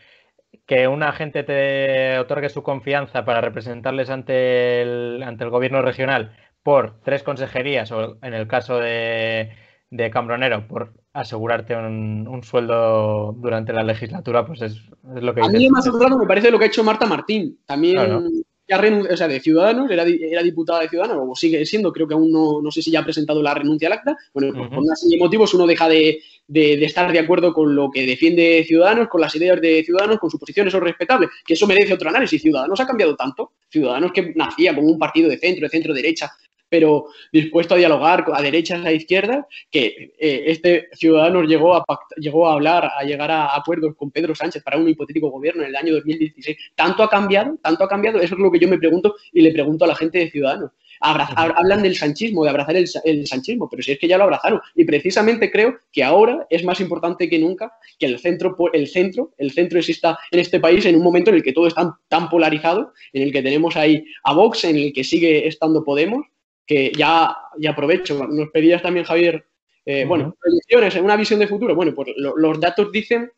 que un agente te otorgue su confianza para representarles ante el, ante el gobierno regional por tres consejerías o en el caso de, de Cambronero por asegurarte un, sueldo durante la legislatura, pues es, lo que... A mí más me parece lo que ha hecho Marta Martín. También ya o sea, de Ciudadanos, era, era, diputada de Ciudadanos, o sigue siendo, creo que aún no, no sé si ya ha presentado la renuncia al acta. Bueno, pues por una serie de motivos uno deja de, de, estar de acuerdo con lo que defiende Ciudadanos, con las ideas de Ciudadanos, con su posición, eso es respetable, que eso merece otro análisis. Ciudadanos ha cambiado tanto. Ciudadanos que nacía como un partido de centro, de centro-derecha, pero dispuesto a dialogar a derechas, a izquierdas, que eh, este ciudadano llegó a, llegó a hablar, a llegar a acuerdos con Pedro Sánchez para un hipotético gobierno en el año 2016. ¿Tanto ha cambiado? ¿Tanto ha cambiado? Eso es lo que yo me pregunto y le pregunto a la gente de Ciudadanos. hablan del sanchismo, de abrazar el, el, sanchismo, pero si es que ya lo abrazaron. Y precisamente creo que ahora es más importante que nunca que el centro, el centro, el centro exista en este país en un momento en el que todo está tan polarizado, en el que tenemos ahí a Vox, en el que sigue estando Podemos, que ya, ya aprovecho, nos pedías también, Javier, eh, bueno, elecciones, una visión de futuro. Bueno, pues los datos dicen,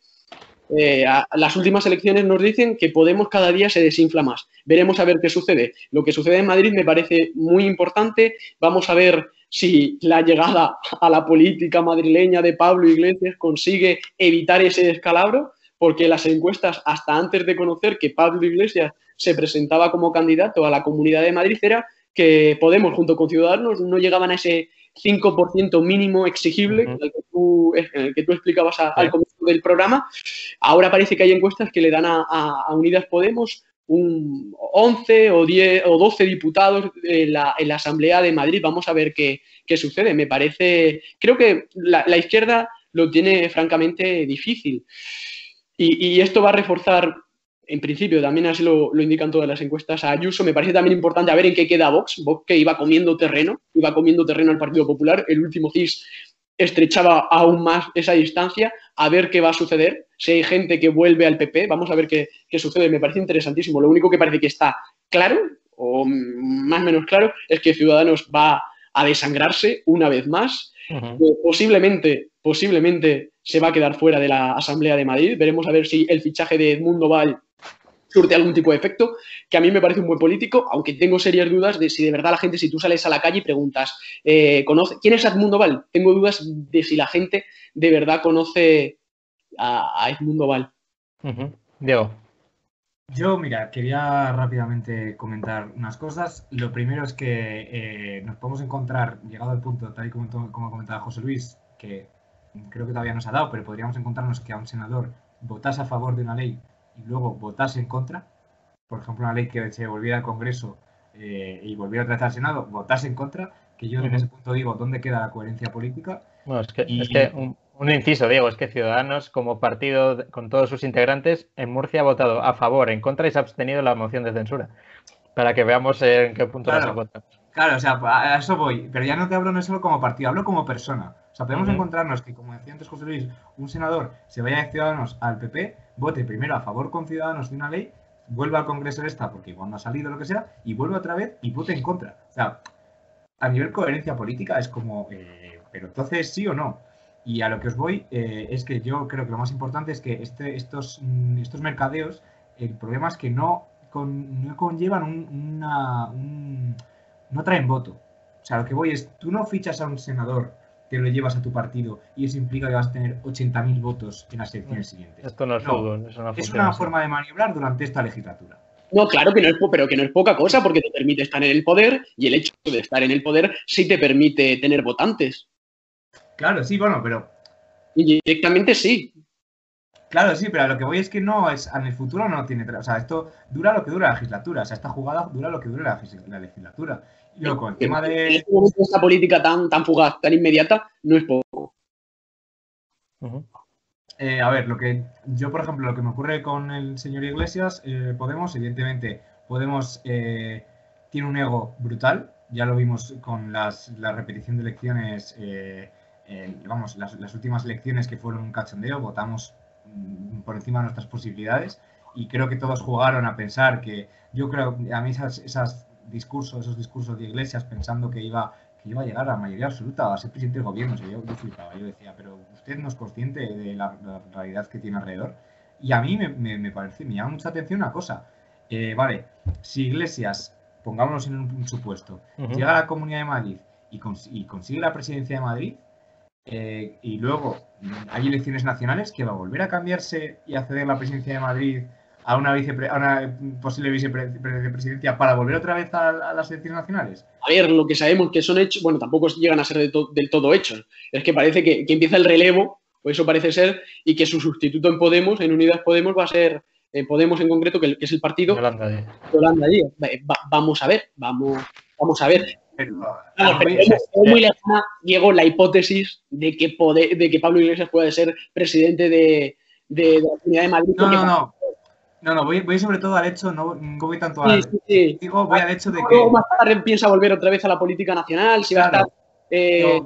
eh, las últimas elecciones nos dicen que Podemos cada día se desinfla más. Veremos a ver qué sucede. Lo que sucede en Madrid me parece muy importante. Vamos a ver si la llegada a la política madrileña de Pablo Iglesias consigue evitar ese descalabro, porque las encuestas, hasta antes de conocer que Pablo Iglesias se presentaba como candidato a la Comunidad de Madrid, era que Podemos junto con Ciudadanos no llegaban a ese 5% mínimo exigible en, el que tú, explicabas al comienzo del programa. Ahora parece que hay encuestas que le dan a, Unidas Podemos un 11 o 10 o 12 diputados en la, Asamblea de Madrid. Vamos a ver qué, sucede. Me parece, creo que la, izquierda lo tiene francamente difícil. y, esto va a reforzar en principio, también así lo, indican todas las encuestas a Ayuso. Me parece también importante a ver en qué queda Vox. Vox que iba comiendo terreno, iba comiendo terreno al Partido Popular. El último CIS estrechaba aún más esa distancia. A ver qué va a suceder. Si hay gente que vuelve al PP, vamos a ver qué, sucede. Me parece interesantísimo. Lo único que parece que está claro, o más o menos claro, es que Ciudadanos va a desangrarse una vez más. Posiblemente, posiblemente se va a quedar fuera de la Asamblea de Madrid. Veremos a ver si el fichaje de Edmundo Val surte algún tipo de efecto, que a mí me parece un buen político, aunque tengo serias dudas de si de verdad la gente, si tú sales a la calle y preguntas, eh, ¿conoce, ¿quién es Edmundo Val? Tengo dudas de si la gente de verdad conoce a, Edmundo Val. Diego. Yo, mira, quería rápidamente comentar unas cosas. Lo primero es que eh, nos podemos encontrar, llegado al punto, tal y como, como comentaba José Luis, que creo que todavía no se ha dado, pero podríamos encontrarnos que a un senador votase a favor de una ley y luego votase en contra, por ejemplo, una ley que se volviera al Congreso eh, y volviera a tratar al Senado, votase en contra, que yo en ese punto digo, ¿dónde queda la coherencia política? Bueno, es que, es que un, inciso, Diego, es que Ciudadanos, como partido con todos sus integrantes, en Murcia ha votado a favor, en contra y se ha abstenido la moción de censura. Para que veamos en qué punto claro, nos Claro, o sea, a eso voy. Pero ya no te hablo no solo como partido, hablo como persona. O sea, podemos encontrarnos que, como decía antes José Luis, un senador se vaya de Ciudadanos al PP, vote primero a favor con Ciudadanos de una ley, vuelva al Congreso de esta porque cuando ha salido lo que sea, y vuelve otra vez y vote en contra. O sea, a nivel coherencia política es como, eh, pero entonces sí o no. Y a lo que os voy eh, es que yo creo que lo más importante es que este, estos, mm, estos mercadeos, el problema es que no, no conllevan una, un, no traen voto. O sea, lo que voy es, tú no fichas a un senador te lo llevas a tu partido y eso implica que vas a tener 80.000 votos en las elecciones siguientes. Esto no es fútbol, Es una forma de maniobrar durante esta legislatura. No, claro que no es, pero que no es poca cosa porque te permite estar en el poder y el hecho de estar en el poder sí te permite tener votantes. Claro, sí, bueno, pero... Y directamente sí. Claro, sí, pero a lo que voy es que no es en el futuro no tiene, o sea, esto dura lo que dura la legislatura, o sea, esta jugada dura lo que dura la, legislatura. Y luego con el tema de este esta política tan tan fugaz, tan inmediata, no es poco. Eh, a ver, lo que yo, por ejemplo, lo que me ocurre con el señor Iglesias, eh, Podemos, evidentemente, Podemos eh, tiene un ego brutal, ya lo vimos con las, la repetición de elecciones, vamos, las, las, últimas elecciones que fueron un cachondeo, votamos mm, por encima de nuestras posibilidades y creo que todos jugaron a pensar que, yo creo, a mí esas, esas discursos, esos discursos de Iglesias pensando que iba iba a llegar a la mayoría absoluta, a ser presidente del gobierno. yo, flipaba, yo decía, pero usted no es consciente de la, realidad que tiene alrededor. Y a mí me, parece, me llama mucha atención una cosa. Eh, vale, si Iglesias, pongámonos en un, supuesto, llega a la Comunidad de Madrid y, consigue la presidencia de Madrid, eh, y luego hay elecciones nacionales, que va a volver a cambiarse y acceder a la presidencia de Madrid a una, una posible vicepresidencia para volver otra vez a, las elecciones nacionales? A ver, lo que sabemos que son hechos, bueno, tampoco llegan a ser del todo hechos. Es que parece que, empieza el relevo, o eso parece ser, y que su sustituto en Podemos, en Unidas Podemos, va a ser eh, Podemos en concreto, que, es el partido Holanda, Díaz. vamos a ver, vamos, vamos a ver. Pero, es, muy lejana, Diego, la hipótesis de que, de que Pablo Iglesias pueda ser presidente de, de, la Comunidad de Madrid. No, no, no. No, no, voy, voy, sobre todo al hecho, no, voy tanto al. Sí, sí, Digo, voy al hecho de que. más tarde piensa volver otra vez a la política nacional, si va a estar eh,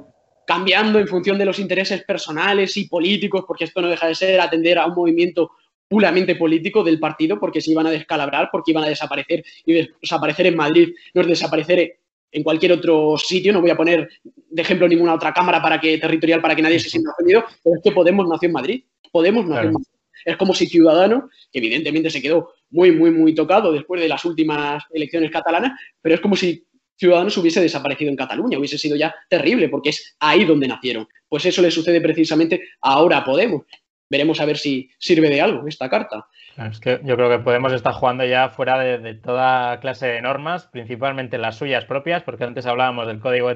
cambiando en función de los intereses personales y políticos, porque esto no deja de ser atender a un movimiento puramente político del partido, porque se iban a descalabrar, porque iban a desaparecer, y desaparecer en Madrid no es desaparecer en cualquier otro sitio, no voy a poner de ejemplo ninguna otra cámara para que territorial para que nadie se sienta ofendido, pero es que Podemos nació en Madrid, Podemos nació en Madrid. Es como si Ciudadano, que evidentemente se quedó muy, muy, muy tocado después de las últimas elecciones catalanas, pero es como si Ciudadanos hubiese desaparecido en Cataluña, hubiese sido ya terrible, porque es ahí donde nacieron. Pues eso le sucede precisamente ahora a Podemos. Veremos a ver si sirve de algo esta carta. Es que yo creo que Podemos estar jugando ya fuera de, toda clase de normas, principalmente las suyas propias, porque antes hablábamos del código,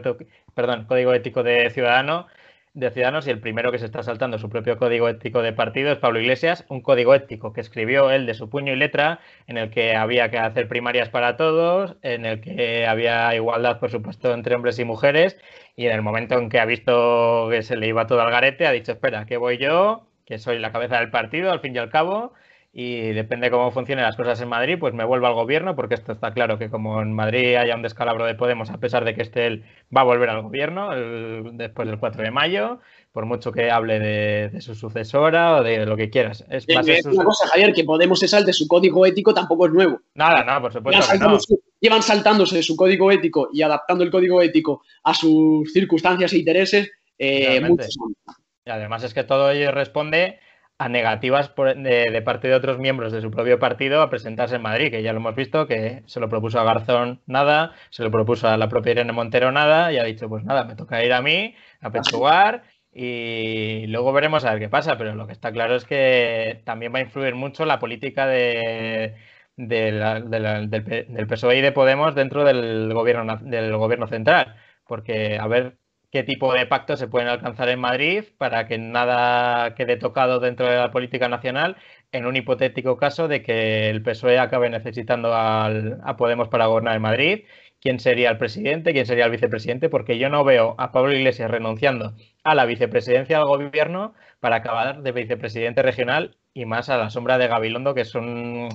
perdón, código ético de Ciudadano de Ciudadanos y el primero que se está saltando su propio código ético de partido es Pablo Iglesias, un código ético que escribió él de su puño y letra, en el que había que hacer primarias para todos, en el que había igualdad, por supuesto, entre hombres y mujeres, y en el momento en que ha visto que se le iba todo al garete, ha dicho, espera, que voy yo, que soy la cabeza del partido, al fin y al cabo, y depende cómo funcionen las cosas en Madrid, pues me vuelvo al gobierno, porque esto está claro que como en Madrid haya un descalabro de Podemos, a pesar de que esté él, va a volver al gobierno después del 4 de mayo, por mucho que hable de, su sucesora o de lo que quieras. Es más una cosa, Javier, que Podemos se salte su código ético tampoco es nuevo. Nada, nada, por supuesto que no. Llevan saltándose su código ético y adaptando el código ético a sus circunstancias e intereses eh, muchos años. Y además es que todo ello responde a negativas de, parte de otros miembros de su propio partido a presentarse en Madrid, que ya lo hemos visto, que se lo propuso a Garzón nada, se lo propuso a la propia Irene Montero nada, y ha dicho, pues nada, me toca ir a mí, a pechugar, y luego veremos a ver qué pasa, pero lo que está claro es que también va a influir mucho la política de, del, del PSOE y de Podemos dentro del gobierno, del gobierno central, porque a ver qué tipo de pactos se pueden alcanzar en Madrid para que nada quede tocado dentro de la política nacional en un hipotético caso de que el PSOE acabe necesitando a Podemos para gobernar en Madrid. ¿Quién sería el presidente? ¿Quién sería el vicepresidente? Porque yo no veo a Pablo Iglesias renunciando a la vicepresidencia del gobierno para acabar de vicepresidente regional y más a la sombra de Gabilondo, que es un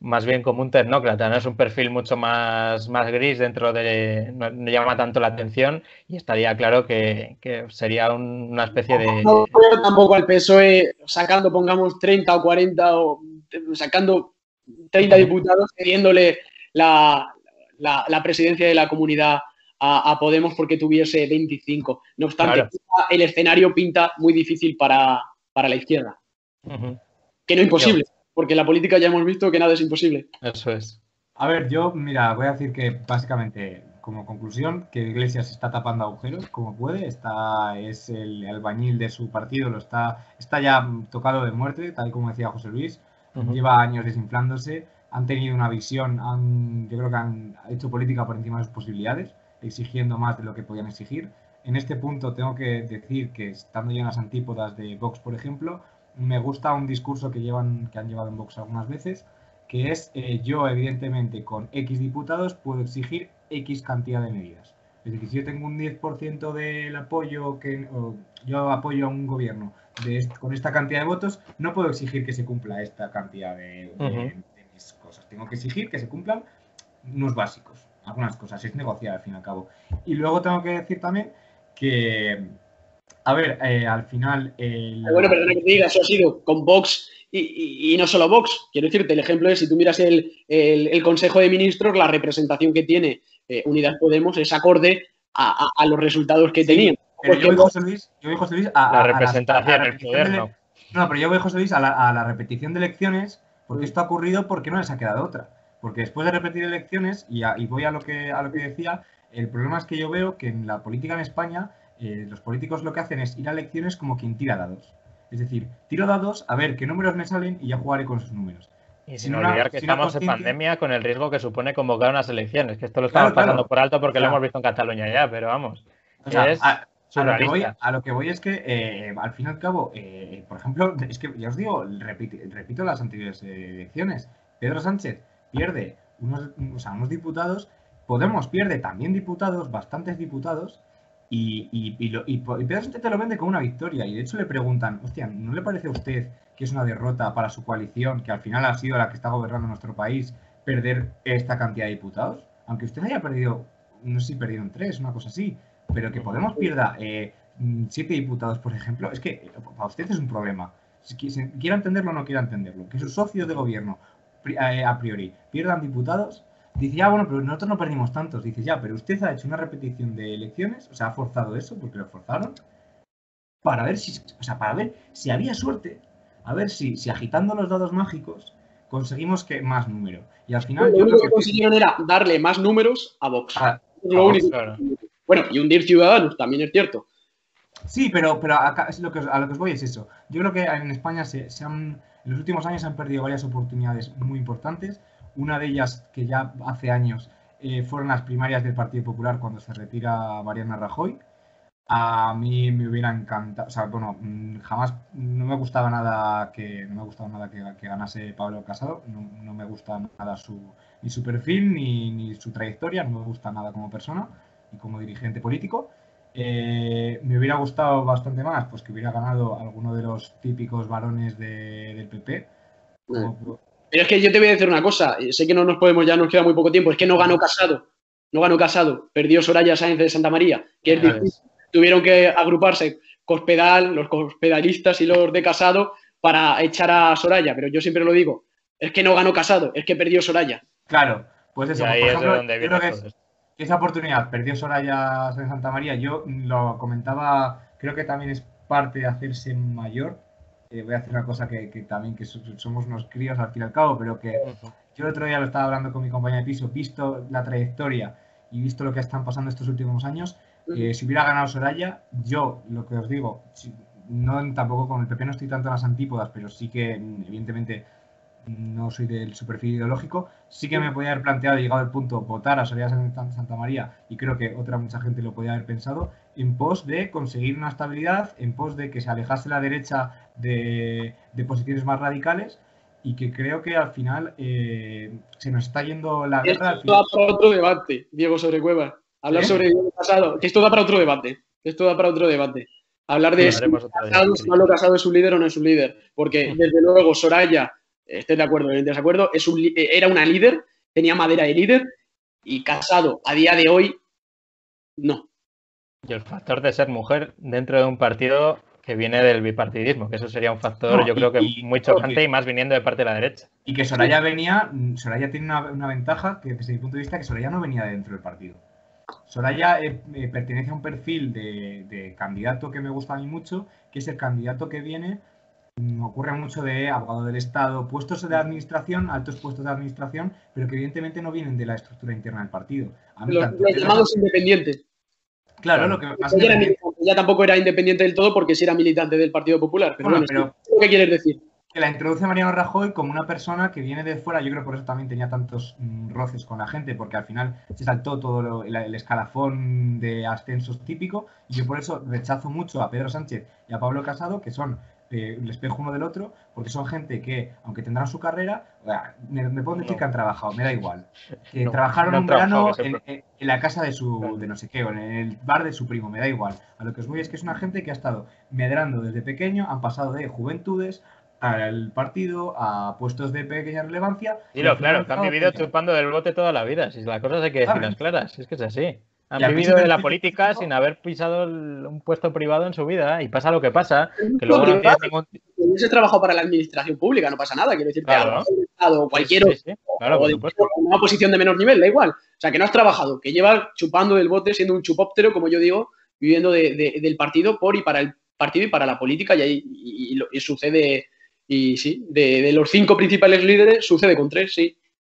más bien como un tecnócrata, ¿no? Es un perfil mucho más, más gris dentro de... No, llama tanto la atención y estaría claro que, sería una especie de... No, tampoco al PSOE sacando, pongamos, 30 o 40 o sacando 30 diputados, cediéndole la, la, presidencia de la comunidad a, Podemos porque tuviese 25. No obstante, el escenario pinta muy difícil para, la izquierda. Que no imposible porque en la política ya hemos visto que nada es imposible. Eso es. A ver, yo, mira, voy a decir que básicamente, como conclusión, que Iglesias está tapando agujeros como puede, está, es el albañil de su partido, lo está, está ya tocado de muerte, tal como decía José Luis, lleva años desinflándose, han tenido una visión, han, yo creo que han hecho política por encima de sus posibilidades, exigiendo más de lo que podían exigir. En este punto tengo que decir que estando yo en las antípodas de Vox, por ejemplo, me gusta un discurso que, llevan, que han llevado en Vox algunas veces, que es eh, yo evidentemente con X diputados puedo exigir X cantidad de medidas. Es decir, si yo tengo un 10% del apoyo que yo apoyo a un gobierno con esta cantidad de votos, no puedo exigir que se cumpla esta cantidad de, mis cosas. Tengo que exigir que se cumplan unos básicos, algunas cosas. Es negociar al fin y al cabo. Y luego tengo que decir también que, a ver, eh, al final... Bueno, perdona que te diga, eso ha sido con Vox y, no solo Vox. Quiero decirte, el ejemplo es, si tú miras el, Consejo de Ministros, la representación que tiene eh, Unidad Podemos es acorde a, los resultados que tenían. Pero yo voy, José Luis, yo voy, José Luis, a, la representación, el poder, no. No, pero yo voy, José Luis, a la, repetición de elecciones, porque esto ha ocurrido porque no les ha quedado otra. Porque después de repetir elecciones, y, voy a lo, que, a lo que decía, el problema es que yo veo que en la política en España, eh, los políticos lo que hacen es ir a elecciones como quien tira dados. Es decir, tiro dados a ver qué números me salen y ya jugaré con sus números. Y sin, olvidar que estamos en pandemia con el riesgo que supone convocar unas elecciones, que esto lo estamos pasando por alto porque lo hemos visto en Cataluña ya, pero vamos. es a, lo que voy, a, lo que voy, es que, eh, al fin y al cabo, eh, por ejemplo, es que ya os digo, repito, repito las anteriores elecciones. Pedro Sánchez pierde unos, o sea, unos diputados, Podemos pierde también diputados, bastantes diputados, y, y, y, Pedro Sánchez te lo vende como una victoria. Y de hecho le preguntan, hostia, ¿no le parece a usted que es una derrota para su coalición, que al final ha sido la que está gobernando nuestro país, perder esta cantidad de diputados? Aunque usted haya perdido, no sé si perdieron tres, una cosa así, pero que Podemos pierda eh, siete diputados, por ejemplo, es que para usted es un problema. Quiera entenderlo o no quiera entenderlo. Que sus socios de gobierno, eh, a priori, pierdan diputados Dice, ya, bueno, pero nosotros no perdimos tantos. Dice, ya, pero usted ha hecho una repetición de elecciones, o sea, ha forzado eso, porque lo forzaron, para ver si, o sea, para ver si había suerte, a ver si, si agitando los dados mágicos conseguimos que más número. Y al final. Lo único que, consiguieron era darle más números a Vox. Ah, lo único. Bueno, y hundir ciudadanos, también es cierto. Sí, pero, pero acá es lo que, a lo que os voy es eso. Yo creo que en España se, se han, en los últimos años se han perdido varias oportunidades muy importantes una de ellas, que ya hace años, eh, fueron las primarias del Partido Popular cuando se retira Mariana Rajoy. A mí me hubiera encantado, o sea, bueno, mm, jamás no me gustaba nada que no me gustaba nada que, ganase Pablo Casado, no, me gusta nada su, ni su perfil ni, su trayectoria, no me gusta nada como persona y como dirigente político. Eh, me hubiera gustado bastante más pues que hubiera ganado alguno de los típicos varones del PP, pero es que yo te voy a decir una cosa, sé que no nos podemos, ya nos queda muy poco tiempo, es que no ganó Casado, no ganó Casado, perdió Soraya Sáenz de Santa María, que es Tuvieron que agruparse Cospedal, los cospedalistas y los de Casado para echar a Soraya, pero yo siempre lo digo, es que no ganó Casado, es que perdió Soraya. Claro, pues eso, por ejemplo, creo que esa oportunidad perdió Soraya de Santa María, yo lo comentaba, creo que también es parte de hacerse mayor, eh, voy a hacer una cosa que, también que somos unos críos al fin y al cabo, pero que yo el otro día lo estaba hablando con mi compañera de piso, visto la trayectoria y visto lo que están pasando estos últimos años, eh, si hubiera ganado Soraya, yo lo que os digo, no tampoco con el PP no estoy tanto en las antípodas, pero sí que evidentemente no soy del su perfil ideológico, sí que me podía haber planteado, llegado al punto, votar a Soraya Santa María, y creo que otra mucha gente lo podía haber pensado, en pos de conseguir una estabilidad, en pos de que se alejase la derecha de, posiciones más radicales, y que creo que al final eh, se nos está yendo la guerra. Esto da para otro debate, Diego sobre Cuevas. Hablar sobre el pasado, que esto da para otro debate. Esto da para otro debate. Hablar de si Casado, Casado es un líder o no es un líder. Porque, desde luego, Soraya estoy de acuerdo, en desacuerdo, es un, era una líder, tenía madera de líder y casado a día de hoy, no. Y el factor de ser mujer dentro de un partido que viene del bipartidismo, que eso sería un factor, yo creo que muy chocante y más viniendo de parte de la derecha. Y que Soraya venía, Soraya tiene una, ventaja que desde mi punto de vista que Soraya no venía dentro del partido. Soraya eh, eh, pertenece a un perfil de, de, candidato que me gusta a mí mucho, que es el candidato que viene Mm, ocurre mucho de abogado del Estado, puestos de administración, altos puestos de administración, pero que evidentemente no vienen de la estructura interna del partido. los, llamados independientes. Claro, lo que pasa es que... Ya tampoco era independiente del todo porque sí era militante del Partido Popular. Pero bueno, ¿qué quieres decir? que la introduce Mariano Rajoy como una persona que viene de fuera. Yo creo que por eso también tenía tantos mm, roces con la gente, porque al final se saltó todo el, escalafón de ascensos típico. Y yo por eso rechazo mucho a Pedro Sánchez y a Pablo Casado, que son el espejo uno del otro, porque son gente que, aunque tendrán su carrera, me, me pueden decir que han trabajado, me da igual. Que trabajaron un verano en, la casa de su, de no sé qué, o en el bar de su primo, me da igual. A lo que os voy es que es una gente que ha estado medrando desde pequeño, han pasado de juventudes al partido, a puestos de pequeña relevancia. Y lo claro, que han vivido chupando del bote toda la vida, si las cosas hay que decirlas claras, es que es así. Han vivido de la política sin haber pisado un puesto privado en su vida y pasa lo que pasa. Que luego no tienes ningún... Hubiese trabajado para la administración pública, no pasa nada. Quiero decir que claro. o cualquier una posición de menor nivel, da igual. O sea, que no has trabajado, que llevas chupando del bote, siendo un chupóptero, como yo digo, viviendo del partido por y para el partido y para la política, y, y, sucede, y sí, de los cinco principales líderes, sucede con tres, sí.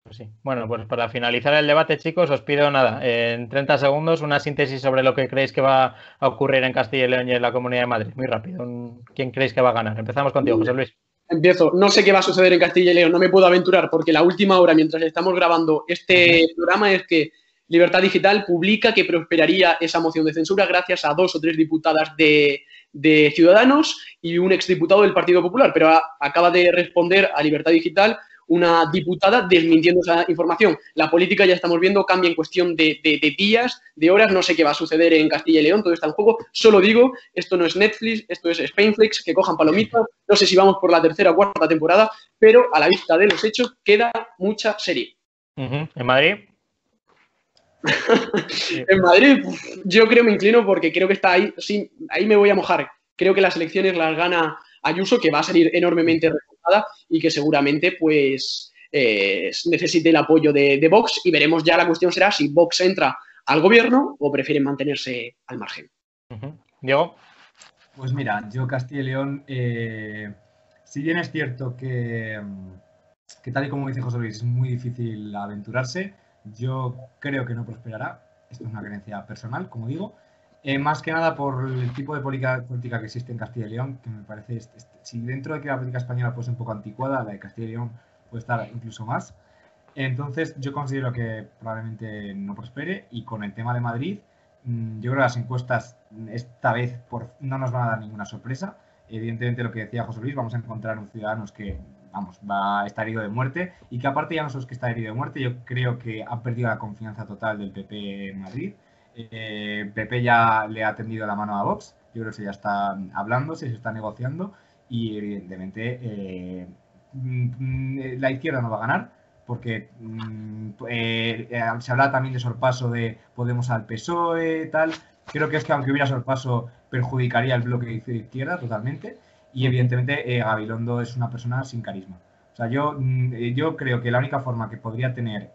Pues bueno, pues para finalizar el debate, chicos, os pido nada, en 30 segundos una síntesis sobre lo que creéis que va a ocurrir en Castilla y León y en la Comunidad de Madrid. Muy rápido. ¿Quién creéis que va a ganar? Empezamos contigo, José Luis. Empiezo. No sé qué va a suceder en Castilla y León, no me puedo aventurar porque la última hora mientras estamos grabando este programa es que Libertad Digital publica que prosperaría esa moción de censura gracias a dos o tres diputadas de, Ciudadanos y un exdiputado del Partido Popular, pero acaba de responder a Libertad Digital una diputada desmintiendo esa información. La política, ya estamos viendo, cambia en cuestión de, días, de horas, no sé qué va a suceder en Castilla y León, todo está en juego. Solo digo, esto no es Netflix, esto es Spainflix, que cojan palomitas, no sé si vamos por la tercera o cuarta temporada, pero a la vista de los hechos queda mucha serie. ¿En Madrid? en Madrid, yo creo, me inclino porque creo que está ahí, sí, ahí me voy a mojar. Creo que las elecciones las gana Ayuso, que va a salir enormemente y que seguramente pues eh, necesite el apoyo de, Vox y veremos ya la cuestión será si Vox entra al gobierno o prefieren mantenerse al margen. Diego. Pues mira, yo Castilla y León, eh, si bien es cierto que, que tal y como dice José Luis, es muy difícil aventurarse, yo creo que no prosperará. Esto es una creencia personal, como digo. Eh, más que nada por el tipo de política, política, que existe en Castilla y León, que me parece, si dentro de que la política española puede ser un poco anticuada, la de Castilla y León puede estar incluso más. Entonces yo considero que probablemente no prospere y con el tema de Madrid, mm, yo creo que las encuestas esta vez por, no nos van a dar ninguna sorpresa. Evidentemente lo que decía José Luis, vamos a encontrar un ciudadanos que vamos, va a estar herido de muerte y que aparte ya no solo es que está herido de muerte, yo creo que ha perdido la confianza total del PP en Madrid. Eh, Pepe ya le ha tendido la mano a Vox, yo creo que ya está hablando, se está negociando y evidentemente eh, mm, la izquierda no va a ganar porque mm, eh, se habla también de sorpaso de Podemos al PSOE, tal. Creo que es que aunque hubiera sorpaso perjudicaría el bloque de izquierda totalmente y evidentemente Gabilondo es una persona sin carisma. O sea, yo, mm, yo creo que la única forma que podría tener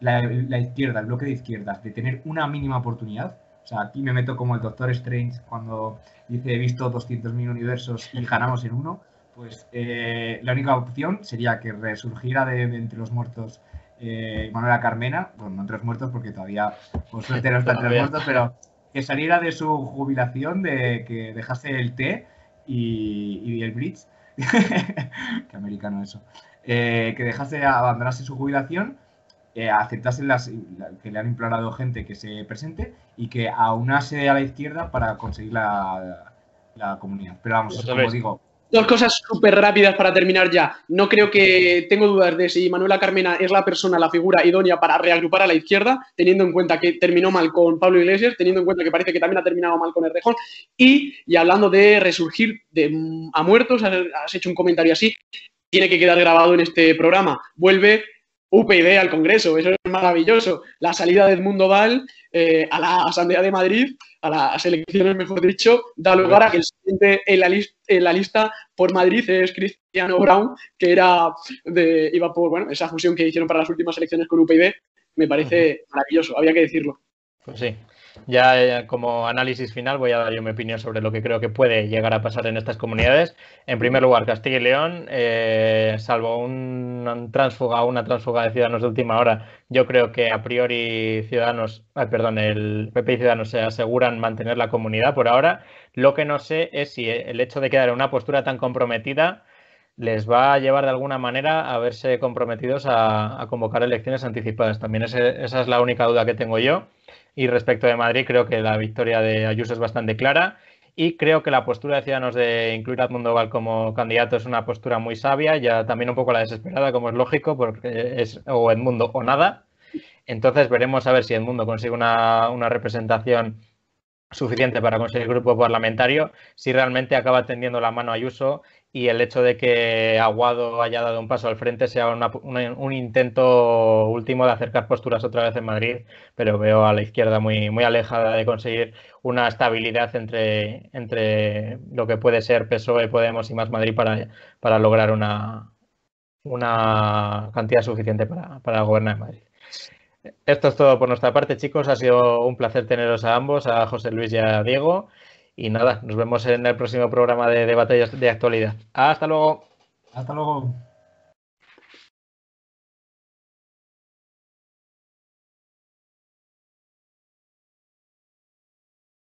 la, izquierda, el bloque de izquierdas, de tener una mínima oportunidad. O sea, aquí me meto como el Doctor Strange cuando dice he visto 200.000 universos y ganamos en uno. Pues eh, la única opción sería que resurgiera de, entre los muertos eh, Manuela Carmena, bueno, no entre los muertos porque todavía, por suerte no está entre los muertos, pero que saliera de su jubilación, de que dejase el té y, el bridge, que americano eso, eh, que dejase, abandonase su jubilación eh, aceptasen las que le han implorado gente que se presente y que aunase a la izquierda para conseguir la, la comunidad. Pero vamos, pues como digo. Dos cosas súper rápidas para terminar ya. No creo que tengo dudas de si Manuela Carmena es la persona, la figura idónea para reagrupar a la izquierda, teniendo en cuenta que terminó mal con Pablo Iglesias, teniendo en cuenta que parece que también ha terminado mal con Errejón. Y, y hablando de resurgir de, a muertos, has hecho un comentario así, tiene que quedar grabado en este programa. Vuelve UPyD al Congreso, eso es maravilloso. La salida de Edmundo Val eh, a la Asamblea de Madrid, a las elecciones, mejor dicho, da lugar a que el siguiente en la, lista por Madrid es Cristiano Brown, que era de, iba por bueno, esa fusión que hicieron para las últimas elecciones con UPyD. Me parece maravilloso, había que decirlo. Pues sí, ya, como análisis final voy a dar yo mi opinión sobre lo que creo que puede llegar a pasar en estas comunidades. En primer lugar, Castilla y León, eh, salvo un, transfuga, una transfuga de Ciudadanos de última hora, yo creo que a priori Ciudadanos, perdón, el PP y Ciudadanos se aseguran mantener la comunidad por ahora. Lo que no sé es si el hecho de quedar en una postura tan comprometida les va a llevar de alguna manera a verse comprometidos a, convocar elecciones anticipadas. También esa es la única duda que tengo yo. Y respecto de Madrid, creo que la victoria de Ayuso es bastante clara y creo que la postura de Ciudadanos de incluir a Edmundo Val como candidato es una postura muy sabia, ya también un poco la desesperada, como es lógico, porque es o Edmundo o nada. Entonces veremos a ver si Edmundo consigue una, una representación suficiente para conseguir grupo parlamentario, si realmente acaba tendiendo la mano a Ayuso y el hecho de que Aguado haya dado un paso al frente sea un intento último de acercar posturas otra vez en Madrid, pero veo a la izquierda muy, muy alejada de conseguir una estabilidad entre, entre lo que puede ser PSOE, Podemos y Más Madrid para, para lograr una, una cantidad suficiente para, para gobernar en Madrid. Esto es todo por nuestra parte, chicos. Ha sido un placer teneros a ambos, a José Luis y a Diego. Y nada, nos vemos en el próximo programa de, de batallas de actualidad. Hasta luego. Hasta luego.